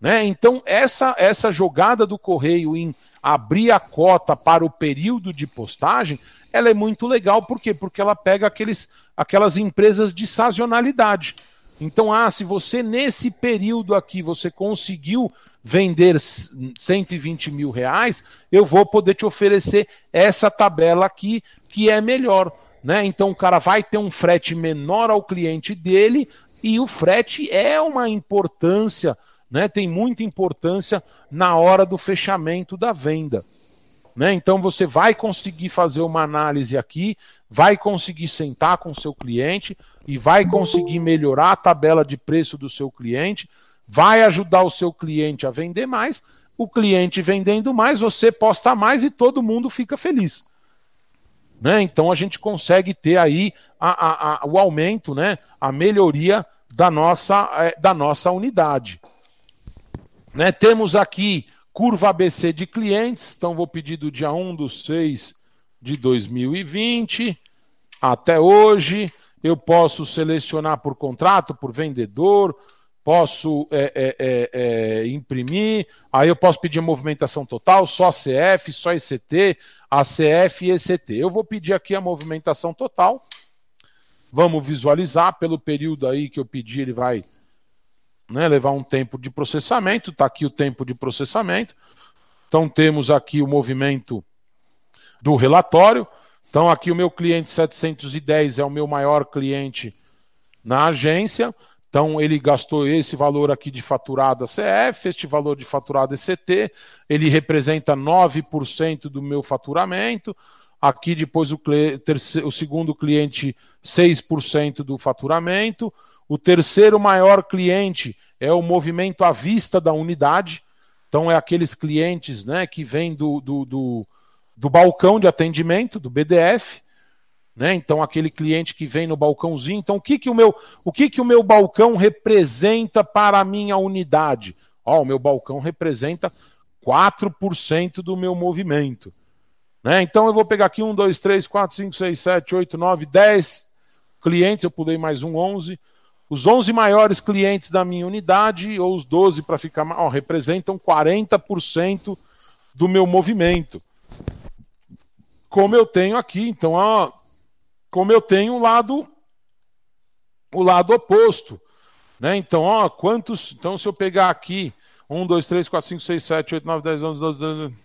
Né? Então, essa, essa jogada do correio em abrir a cota para o período de postagem, ela é muito legal, por quê? Porque ela pega aqueles, aquelas empresas de sazonalidade. Então, ah, se você nesse período aqui você conseguiu vender 120 mil reais, eu vou poder te oferecer essa tabela aqui que é melhor. Né? Então o cara vai ter um frete menor ao cliente dele e o frete é uma importância, né? tem muita importância na hora do fechamento da venda. Né? Então você vai conseguir fazer uma análise aqui, vai conseguir sentar com o seu cliente e vai conseguir melhorar a tabela de preço do seu cliente, vai ajudar o seu cliente a vender mais, o cliente vendendo mais, você posta mais e todo mundo fica feliz. Né? Então a gente consegue ter aí a, a, a, o aumento, né? a melhoria da nossa, é, da nossa unidade. Né? Temos aqui Curva ABC de clientes, então vou pedir do dia 1 do 6 de 2020 até hoje. Eu posso selecionar por contrato, por vendedor, posso é, é, é, é imprimir, aí eu posso pedir movimentação total, só CF, só ECT, ACF e ECT. Eu vou pedir aqui a movimentação total. Vamos visualizar pelo período aí que eu pedi, ele vai né, levar um tempo de processamento, está aqui o tempo de processamento. Então temos aqui o movimento do relatório. Então aqui o meu cliente 710 é o meu maior cliente na agência. Então ele gastou esse valor aqui de faturado CF, este valor de faturado ECT, ele representa 9% do meu faturamento. Aqui depois o, terceiro, o segundo cliente 6% do faturamento. O terceiro maior cliente é o movimento à vista da unidade. Então, é aqueles clientes né, que vêm do, do, do, do balcão de atendimento, do BDF. Né? Então, aquele cliente que vem no balcãozinho. Então, o que, que, o, meu, o, que, que o meu balcão representa para a minha unidade? Ó, o meu balcão representa 4% do meu movimento. Né? Então, eu vou pegar aqui 1, 2, 3, 4, 5, 6, 7, 8, 9, 10 clientes. Eu pulei mais um 11. Os 11 maiores clientes da minha unidade, ou os 12 para ficar ó, representam 40% do meu movimento. Como eu tenho aqui, então, ó, como eu tenho o lado o lado oposto, né? Então, ó, quantos, então se eu pegar aqui 1 2 3 4 5 6 7 8 9 10 11 12 13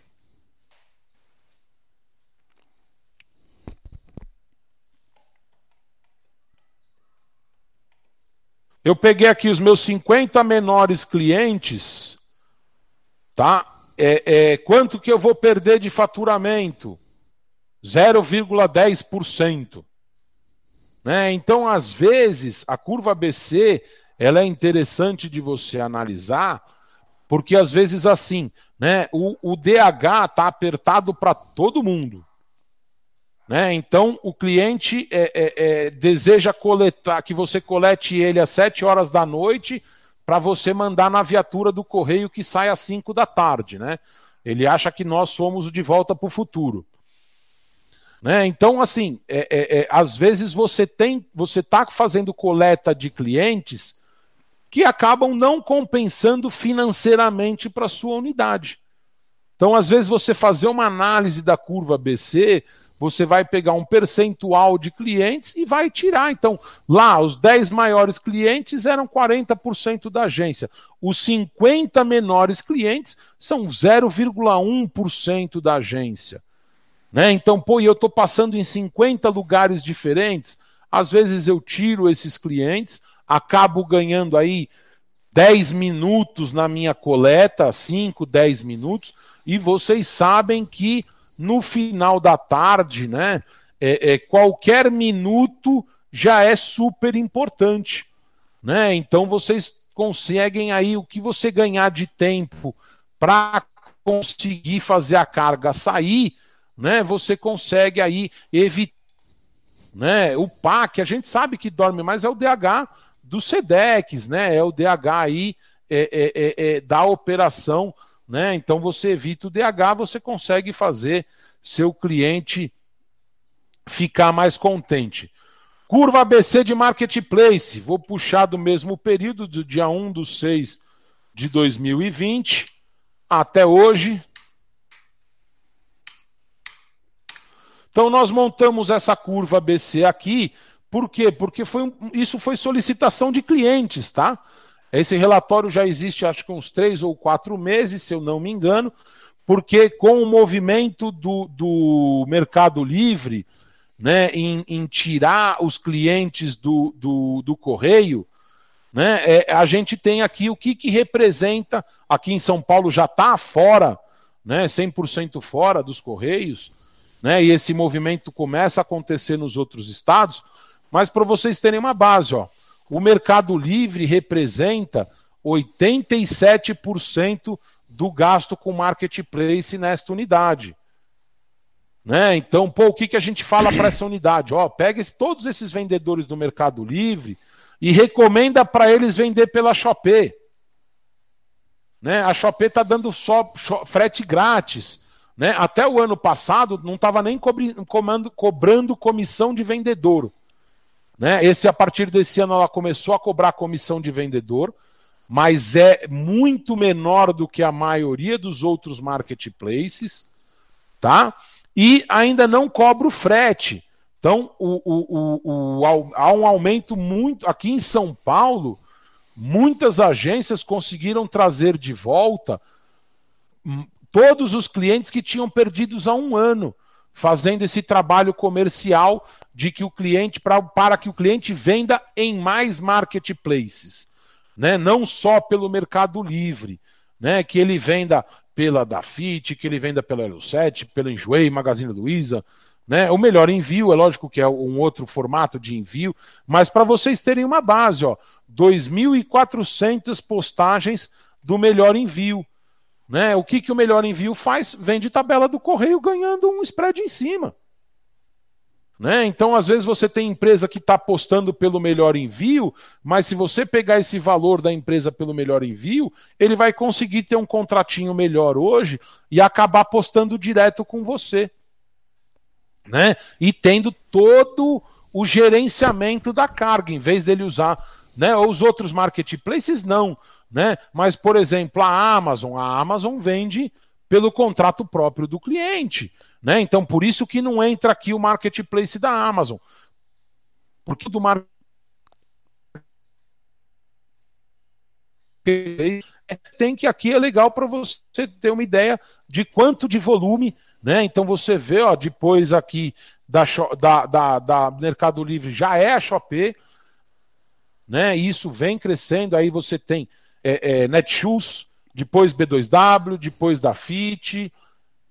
Eu peguei aqui os meus 50 menores clientes, tá? É, é, quanto que eu vou perder de faturamento? 0,10%. Né? Então, às vezes, a curva ABC ela é interessante de você analisar, porque às vezes assim, né? O, o DH está apertado para todo mundo. Né? Então, o cliente é, é, é, deseja coletar, que você colete ele às 7 horas da noite para você mandar na viatura do correio que sai às 5 da tarde. Né? Ele acha que nós somos de volta para o futuro. Né? Então, assim, é, é, é, às vezes você tem, você está fazendo coleta de clientes que acabam não compensando financeiramente para sua unidade. Então, às vezes, você fazer uma análise da curva BC você vai pegar um percentual de clientes e vai tirar. Então, lá, os 10 maiores clientes eram 40% da agência. Os 50 menores clientes são 0,1% da agência. Né? Então, pô, e eu estou passando em 50 lugares diferentes. Às vezes eu tiro esses clientes, acabo ganhando aí 10 minutos na minha coleta, 5, 10 minutos, e vocês sabem que no final da tarde, né? É, é, qualquer minuto já é super importante, né? Então vocês conseguem aí o que você ganhar de tempo para conseguir fazer a carga sair, né? Você consegue aí evitar, né? O PAC, a gente sabe que dorme mais é o DH do SEDEX, né? É o DH aí é, é, é, é da operação né? Então você evita o DH, você consegue fazer seu cliente ficar mais contente. Curva ABC de Marketplace, vou puxar do mesmo período, do dia 1 do 6 de 2020 até hoje. Então nós montamos essa curva ABC aqui, por quê? Porque foi, isso foi solicitação de clientes, tá? Esse relatório já existe, acho que uns três ou quatro meses, se eu não me engano, porque com o movimento do, do Mercado Livre, né, em, em tirar os clientes do, do, do correio, né, é, a gente tem aqui o que, que representa, aqui em São Paulo já está fora, né, 100% fora dos correios, né, e esse movimento começa a acontecer nos outros estados, mas para vocês terem uma base, ó, o Mercado Livre representa 87% do gasto com marketplace nesta unidade. Né? Então, pô, o que, que a gente fala para essa unidade? Ó, pega esse, todos esses vendedores do Mercado Livre e recomenda para eles vender pela Shopee. Né? A Shopee está dando só frete grátis. Né? Até o ano passado não estava nem cobri, comando, cobrando comissão de vendedor. Né? Esse, a partir desse ano, ela começou a cobrar comissão de vendedor, mas é muito menor do que a maioria dos outros marketplaces, tá? E ainda não cobra o frete. Então, o, o, o, há um aumento muito. Aqui em São Paulo, muitas agências conseguiram trazer de volta hum, todos os clientes que tinham perdidos há um ano fazendo esse trabalho comercial de que o cliente pra, para que o cliente venda em mais marketplaces, né? Não só pelo Mercado Livre, né? Que ele venda pela Dafit, que ele venda pela Elo7, pela Enjoei, Magazine Luiza, né? O melhor envio, é lógico que é um outro formato de envio, mas para vocês terem uma base, ó, 2.400 postagens do melhor envio. Né? O que, que o melhor envio faz? Vende tabela do correio ganhando um spread em cima. Né? Então, às vezes, você tem empresa que está apostando pelo melhor envio, mas se você pegar esse valor da empresa pelo melhor envio, ele vai conseguir ter um contratinho melhor hoje e acabar apostando direto com você. Né? E tendo todo o gerenciamento da carga, em vez dele usar. Né? Os outros marketplaces não. Né? Mas, por exemplo, a Amazon, a Amazon vende pelo contrato próprio do cliente. Né? Então, por isso que não entra aqui o marketplace da Amazon. Porque do marketplace tem que aqui é legal para você ter uma ideia de quanto de volume, né? Então você vê, ó, depois aqui da, da, da, da Mercado Livre já é a Shopee, né? Isso vem crescendo, aí você tem é, é, Netshoes, depois B2W, depois da FIT,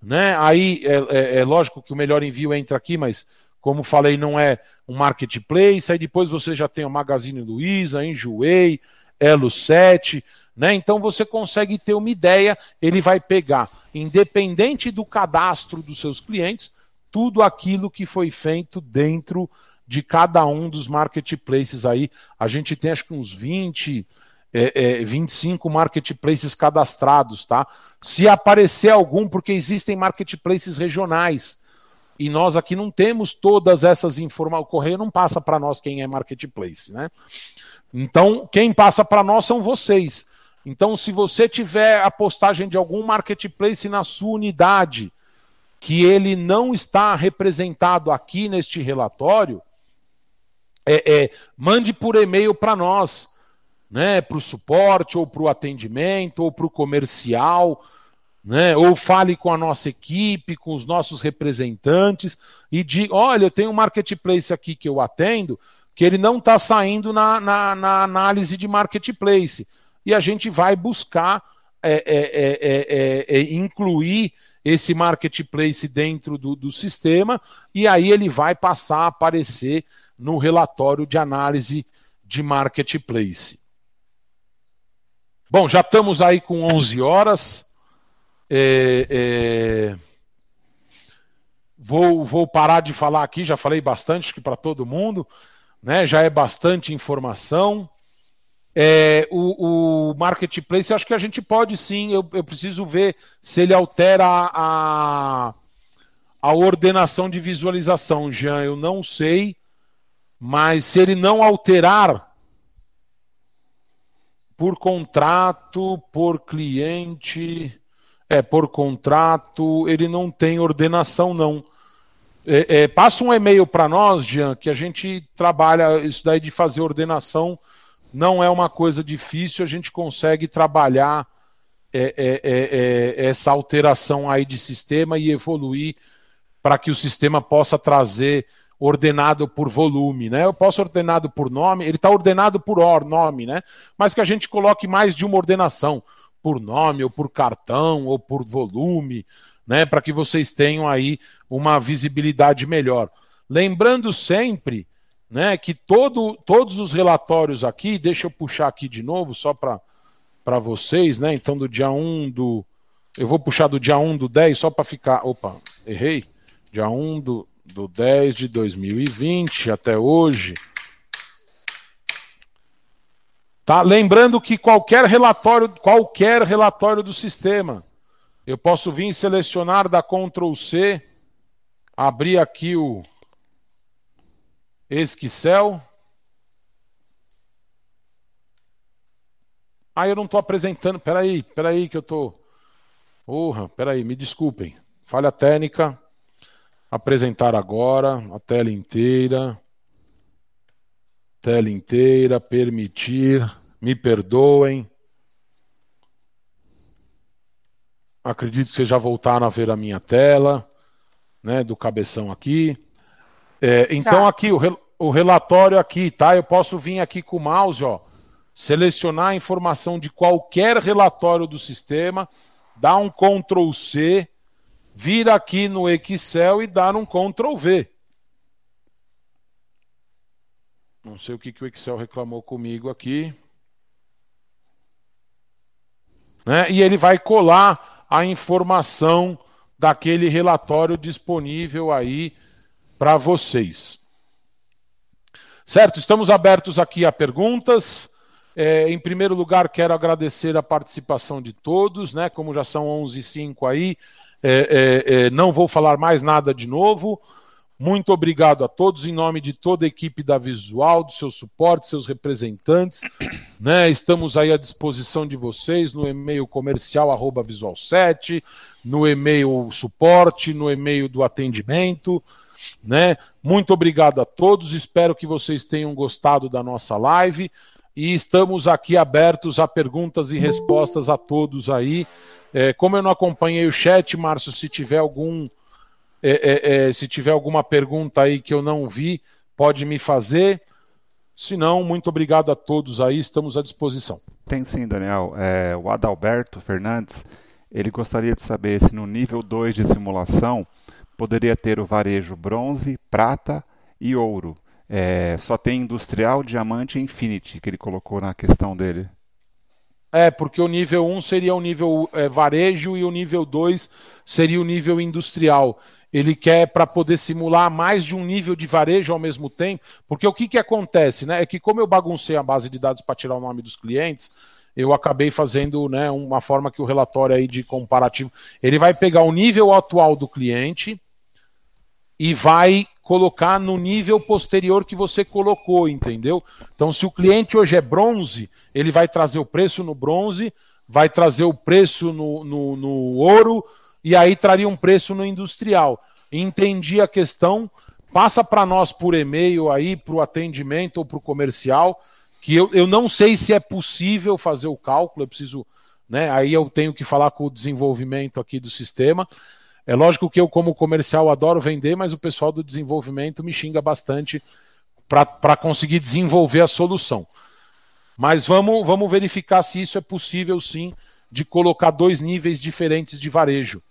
né? Aí é, é, é, lógico que o melhor envio entra aqui, mas como falei, não é um marketplace. Aí depois você já tem o Magazine Luiza, Enjoei, Elo 7, né? Então você consegue ter uma ideia. Ele vai pegar, independente do cadastro dos seus clientes, tudo aquilo que foi feito dentro de cada um dos marketplaces aí. A gente tem acho que uns 20 é, é, 25 marketplaces cadastrados, tá? Se aparecer algum, porque existem marketplaces regionais. E nós aqui não temos todas essas informações. O correio não passa para nós quem é marketplace, né? Então, quem passa para nós são vocês. Então, se você tiver a postagem de algum marketplace na sua unidade, que ele não está representado aqui neste relatório, é, é mande por e-mail para nós né, para o suporte, ou para o atendimento, ou para o comercial, né, ou fale com a nossa equipe, com os nossos representantes, e diga: olha, eu tenho um marketplace aqui que eu atendo, que ele não está saindo na, na, na, análise de marketplace. E a gente vai buscar é, é, é, incluir esse marketplace dentro do, do sistema, e aí ele vai passar a aparecer no relatório de análise de marketplace. Bom, já estamos aí com 11 horas. É, é... Vou, vou parar de falar aqui, já falei bastante que para todo mundo, né? Já é bastante informação. É, o, o, marketplace, acho que a gente pode sim. Eu, eu preciso ver se ele altera a, a ordenação de visualização, Jean. Eu não sei, mas se ele não alterar, por contrato, por cliente, é, por contrato, ele não tem ordenação, não. É, é, passa um e-mail para nós, Jean, que a gente trabalha isso daí de fazer ordenação, não é uma coisa difícil, a gente consegue trabalhar é, é, é, essa alteração aí de sistema e evoluir para que o sistema possa trazer ordenado por volume, né? Eu posso ordenado por nome, ele está ordenado por or, nome, né? Mas que a gente coloque mais de uma ordenação, por nome, ou por cartão, ou por volume, né? Para que vocês tenham aí uma visibilidade melhor. Lembrando sempre, né, que todo, todos os relatórios aqui, deixa eu puxar aqui de novo, só para vocês, né? Então, do dia 1 do. Eu vou puxar do dia 1 do 10 só para ficar. Opa, errei. Dia 1 do, do 10 de 2020 até hoje. Tá? Lembrando que qualquer relatório, qualquer relatório do sistema, eu posso vir selecionar da Ctrl C, abrir aqui o Excel. Ah, eu não estou apresentando. Peraí, peraí que eu estou. Porra, peraí, me desculpem. Falha técnica. Apresentar agora a tela inteira. Tela inteira, permitir, me perdoem. Acredito que vocês já voltaram a ver a minha tela. né, do cabeção aqui. É, então tá. aqui o, o relatório aqui, tá? Eu posso vir aqui com o mouse, ó, selecionar a informação de qualquer relatório do sistema, dar um Ctrl C, vir aqui no Excel e dar um Ctrl V. Não sei o que, que o Excel reclamou comigo aqui. Né? E ele vai colar a informação daquele relatório disponível aí para vocês. Certo, estamos abertos aqui a perguntas. É, em primeiro lugar, quero agradecer a participação de todos, né? Como já são 11 e 05 aí, é, é, é, não vou falar mais nada de novo. Muito obrigado a todos, em nome de toda a equipe da Visual, do seu suporte, seus representantes. Né? Estamos aí à disposição de vocês no e-mail comercial arroba visual 7, no e-mail suporte, no e-mail do atendimento. Né? Muito obrigado a todos, espero que vocês tenham gostado da nossa live e estamos aqui abertos a perguntas e respostas a todos aí. É, como eu não acompanhei o chat, Márcio, se tiver algum é, é, é, se tiver alguma pergunta aí que eu não vi, pode me fazer. Se não, muito obrigado a todos aí, estamos à disposição. Tem sim, Daniel. É, o Adalberto Fernandes, ele gostaria de saber se no nível 2 de simulação poderia ter o varejo bronze, prata e ouro. É, só tem industrial, diamante e infinity que ele colocou na questão dele. É, porque o nível 1 seria o nível é, varejo e o nível 2 seria o nível industrial. Ele quer para poder simular mais de um nível de varejo ao mesmo tempo, porque o que, que acontece, né? É que como eu baguncei a base de dados para tirar o nome dos clientes, eu acabei fazendo né, uma forma que o relatório aí de comparativo, ele vai pegar o nível atual do cliente, e vai colocar no nível posterior que você colocou, entendeu? Então, se o cliente hoje é bronze, ele vai trazer o preço no bronze, vai trazer o preço no, no, no ouro e aí traria um preço no industrial. Entendi a questão, passa para nós por e-mail aí, para o atendimento ou para o comercial, que eu, eu não sei se é possível fazer o cálculo, eu preciso, né? Aí eu tenho que falar com o desenvolvimento aqui do sistema, é lógico que eu, como comercial, adoro vender, mas o pessoal do desenvolvimento me xinga bastante para conseguir desenvolver a solução. Mas vamos, vamos verificar se isso é possível, sim, de colocar dois níveis diferentes de varejo.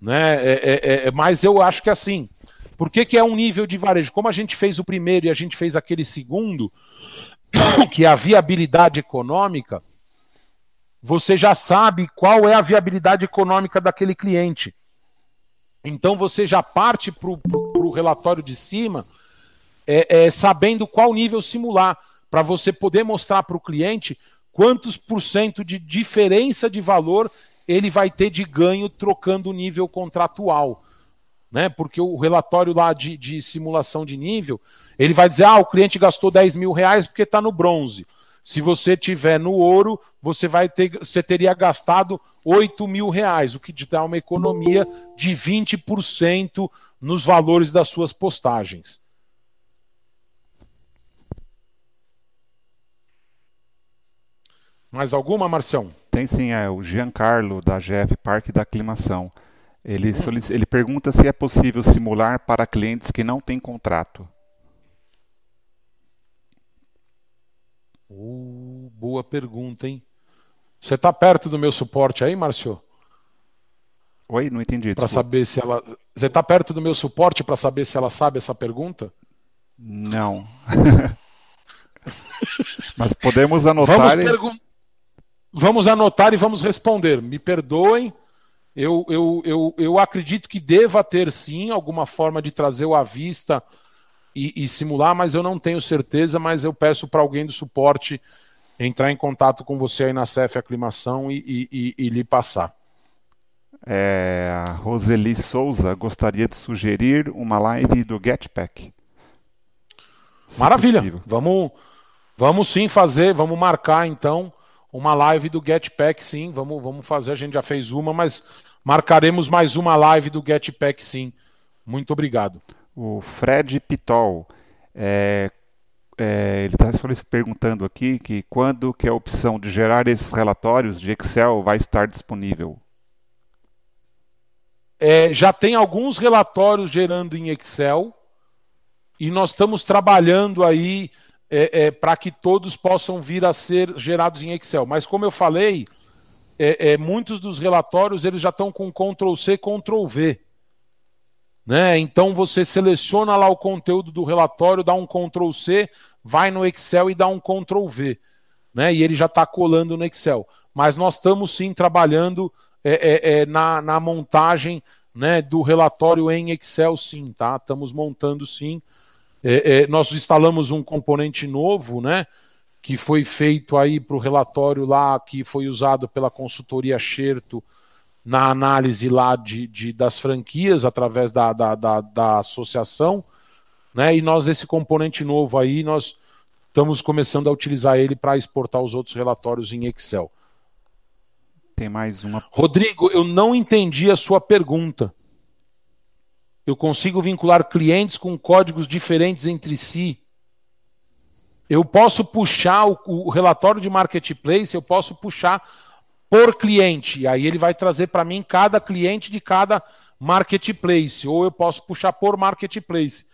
Né? É, é, é, é mas eu acho que assim. Por que, que é um nível de varejo? Como a gente fez o primeiro e a gente fez aquele segundo, que é a viabilidade econômica, você já sabe qual é a viabilidade econômica daquele cliente. Então você já parte para o relatório de cima é, é, sabendo qual nível simular, para você poder mostrar para o cliente quantos por cento de diferença de valor ele vai ter de ganho trocando o nível contratual. Né? Porque o relatório lá de, de simulação de nível, ele vai dizer, ah, o cliente gastou 10 mil reais porque está no bronze. Se você tiver no ouro, você vai ter, você teria gastado 8 mil reais, o que te dá uma economia de 20% nos valores das suas postagens. Mais alguma, Marcião? Tem sim, é o Giancarlo, da GF Parque da Aclimação. Ele, ele pergunta se é possível simular para clientes que não têm contrato. Uh, boa pergunta, hein? Você está perto do meu suporte aí, Márcio? Oi, não entendi. Para saber se ela. Você está perto do meu suporte para saber se ela sabe essa pergunta? Não. Mas podemos anotar. Vamos, pergun... vamos anotar e vamos responder. Me perdoem. Eu, eu, eu, eu acredito que deva ter sim alguma forma de trazer o à vista e, e simular, mas eu não tenho certeza, mas eu peço para alguém do suporte entrar em contato com você aí na CEF Aclimação e, e, e, lhe passar. É, a Roseli Souza gostaria de sugerir uma live do Getpack. Maravilha. Vamos, vamos sim fazer, vamos marcar então uma live do Getpack sim. Vamos, vamos fazer, a gente já fez uma, mas marcaremos mais uma live do Getpack sim. Muito obrigado o Fred Pitol. É, é, ele está perguntando aqui que quando que a opção de gerar esses relatórios de Excel vai estar disponível. é, já tem alguns relatórios gerando em Excel e nós estamos trabalhando aí é, é, para que todos possam vir a ser gerados em Excel. Mas como eu falei, é, é, muitos dos relatórios eles já estão com Ctrl C, Ctrl V. Né? Então você seleciona lá o conteúdo do relatório, dá um Ctrl C, vai no Excel e dá um Ctrl V. Né? E ele já está colando no Excel. Mas nós estamos sim trabalhando é, é, é, na, na, montagem né, do relatório em Excel, sim, tá? Estamos montando sim. É, é, nós instalamos um componente novo, né? Que foi feito aí para o relatório lá, que foi usado pela consultoria Xerto na análise lá de, de das franquias através da, da, da, da associação, né? E nós, esse componente novo aí, nós estamos começando a utilizar ele para exportar os outros relatórios em Excel. Tem mais uma. Rodrigo, eu não entendi a sua pergunta. Eu consigo vincular clientes com códigos diferentes entre si. Eu posso puxar o, o relatório de marketplace, eu posso puxar por cliente. Aí ele vai trazer para mim cada cliente de cada marketplace. Ou eu posso puxar por marketplace.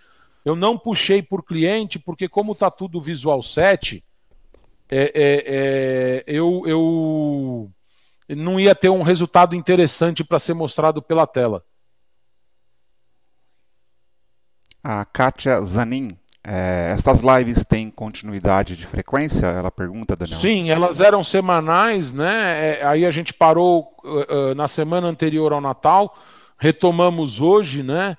Eu não puxei por cliente, porque como está tudo Visual 7, é, é, é, eu, eu não ia ter um resultado interessante para ser mostrado pela tela. A Kátia Zanin, é, estas lives têm continuidade de frequência? Ela pergunta, Daniel. Sim, elas eram semanais, né? É, aí a gente parou uh, na semana anterior ao Natal, retomamos hoje, né?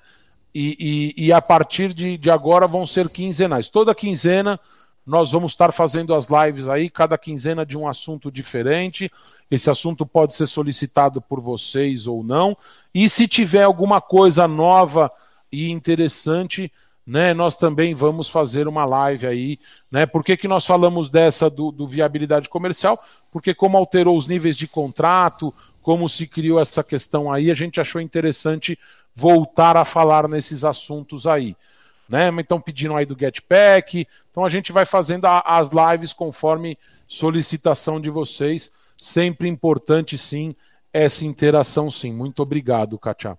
E, e, e a partir de, de agora vão ser quinzenais. Toda quinzena nós vamos estar fazendo as lives aí, cada quinzena de um assunto diferente. Esse assunto pode ser solicitado por vocês ou não. E se tiver alguma coisa nova e interessante, né, nós também vamos fazer uma live aí. Né? Por que, que nós falamos dessa do, do viabilidade comercial? Porque como alterou os níveis de contrato, como se criou essa questão aí, a gente achou interessante voltar a falar nesses assuntos aí né? Então pediram aí do Getpack. Então a gente vai fazendo a, as lives conforme solicitação de vocês. Sempre importante, sim, essa interação, sim. Muito obrigado, Katia.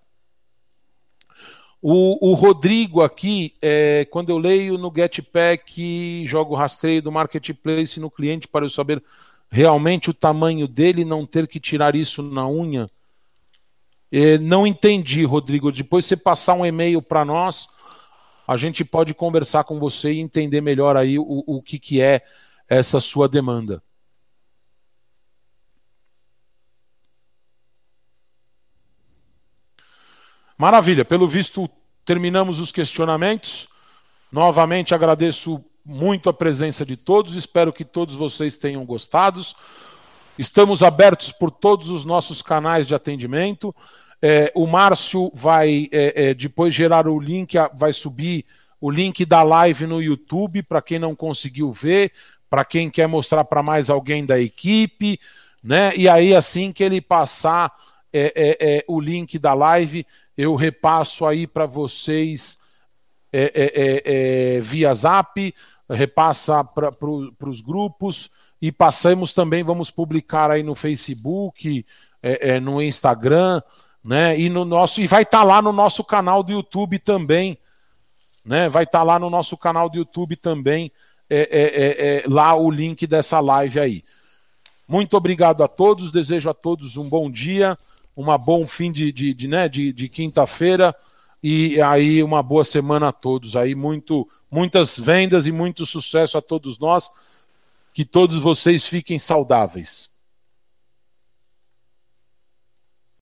O, o, Rodrigo aqui, é, quando eu leio no Getpack, jogo rastreio do marketplace no cliente para eu saber realmente o tamanho dele, não ter que tirar isso na unha. É, não entendi, Rodrigo. Depois você passar um e-mail para nós, a gente pode conversar com você e entender melhor aí o, o que, que é essa sua demanda. Maravilha, pelo visto terminamos os questionamentos. Novamente agradeço muito a presença de todos, espero que todos vocês tenham gostado. Estamos abertos por todos os nossos canais de atendimento. É, o Márcio vai é, é, depois gerar o link, vai subir o link da live no YouTube para quem não conseguiu ver, para quem quer mostrar para mais alguém da equipe, né? E aí assim que ele passar é, é, é, o link da live, eu repasso aí para vocês via Zap, repassa para os grupos e passamos também, vamos publicar aí no Facebook, no Instagram né? E no nosso e vai estar tá lá no nosso canal do YouTube também, né? Vai estar tá lá no nosso canal do YouTube também, é, é, é, é, lá o link dessa live aí. Muito obrigado a todos, desejo a todos um bom dia, um bom fim de, de, de, né, de, de quinta-feira e aí uma boa semana a todos. Aí muito, muitas vendas e muito sucesso a todos nós. Que todos vocês fiquem saudáveis.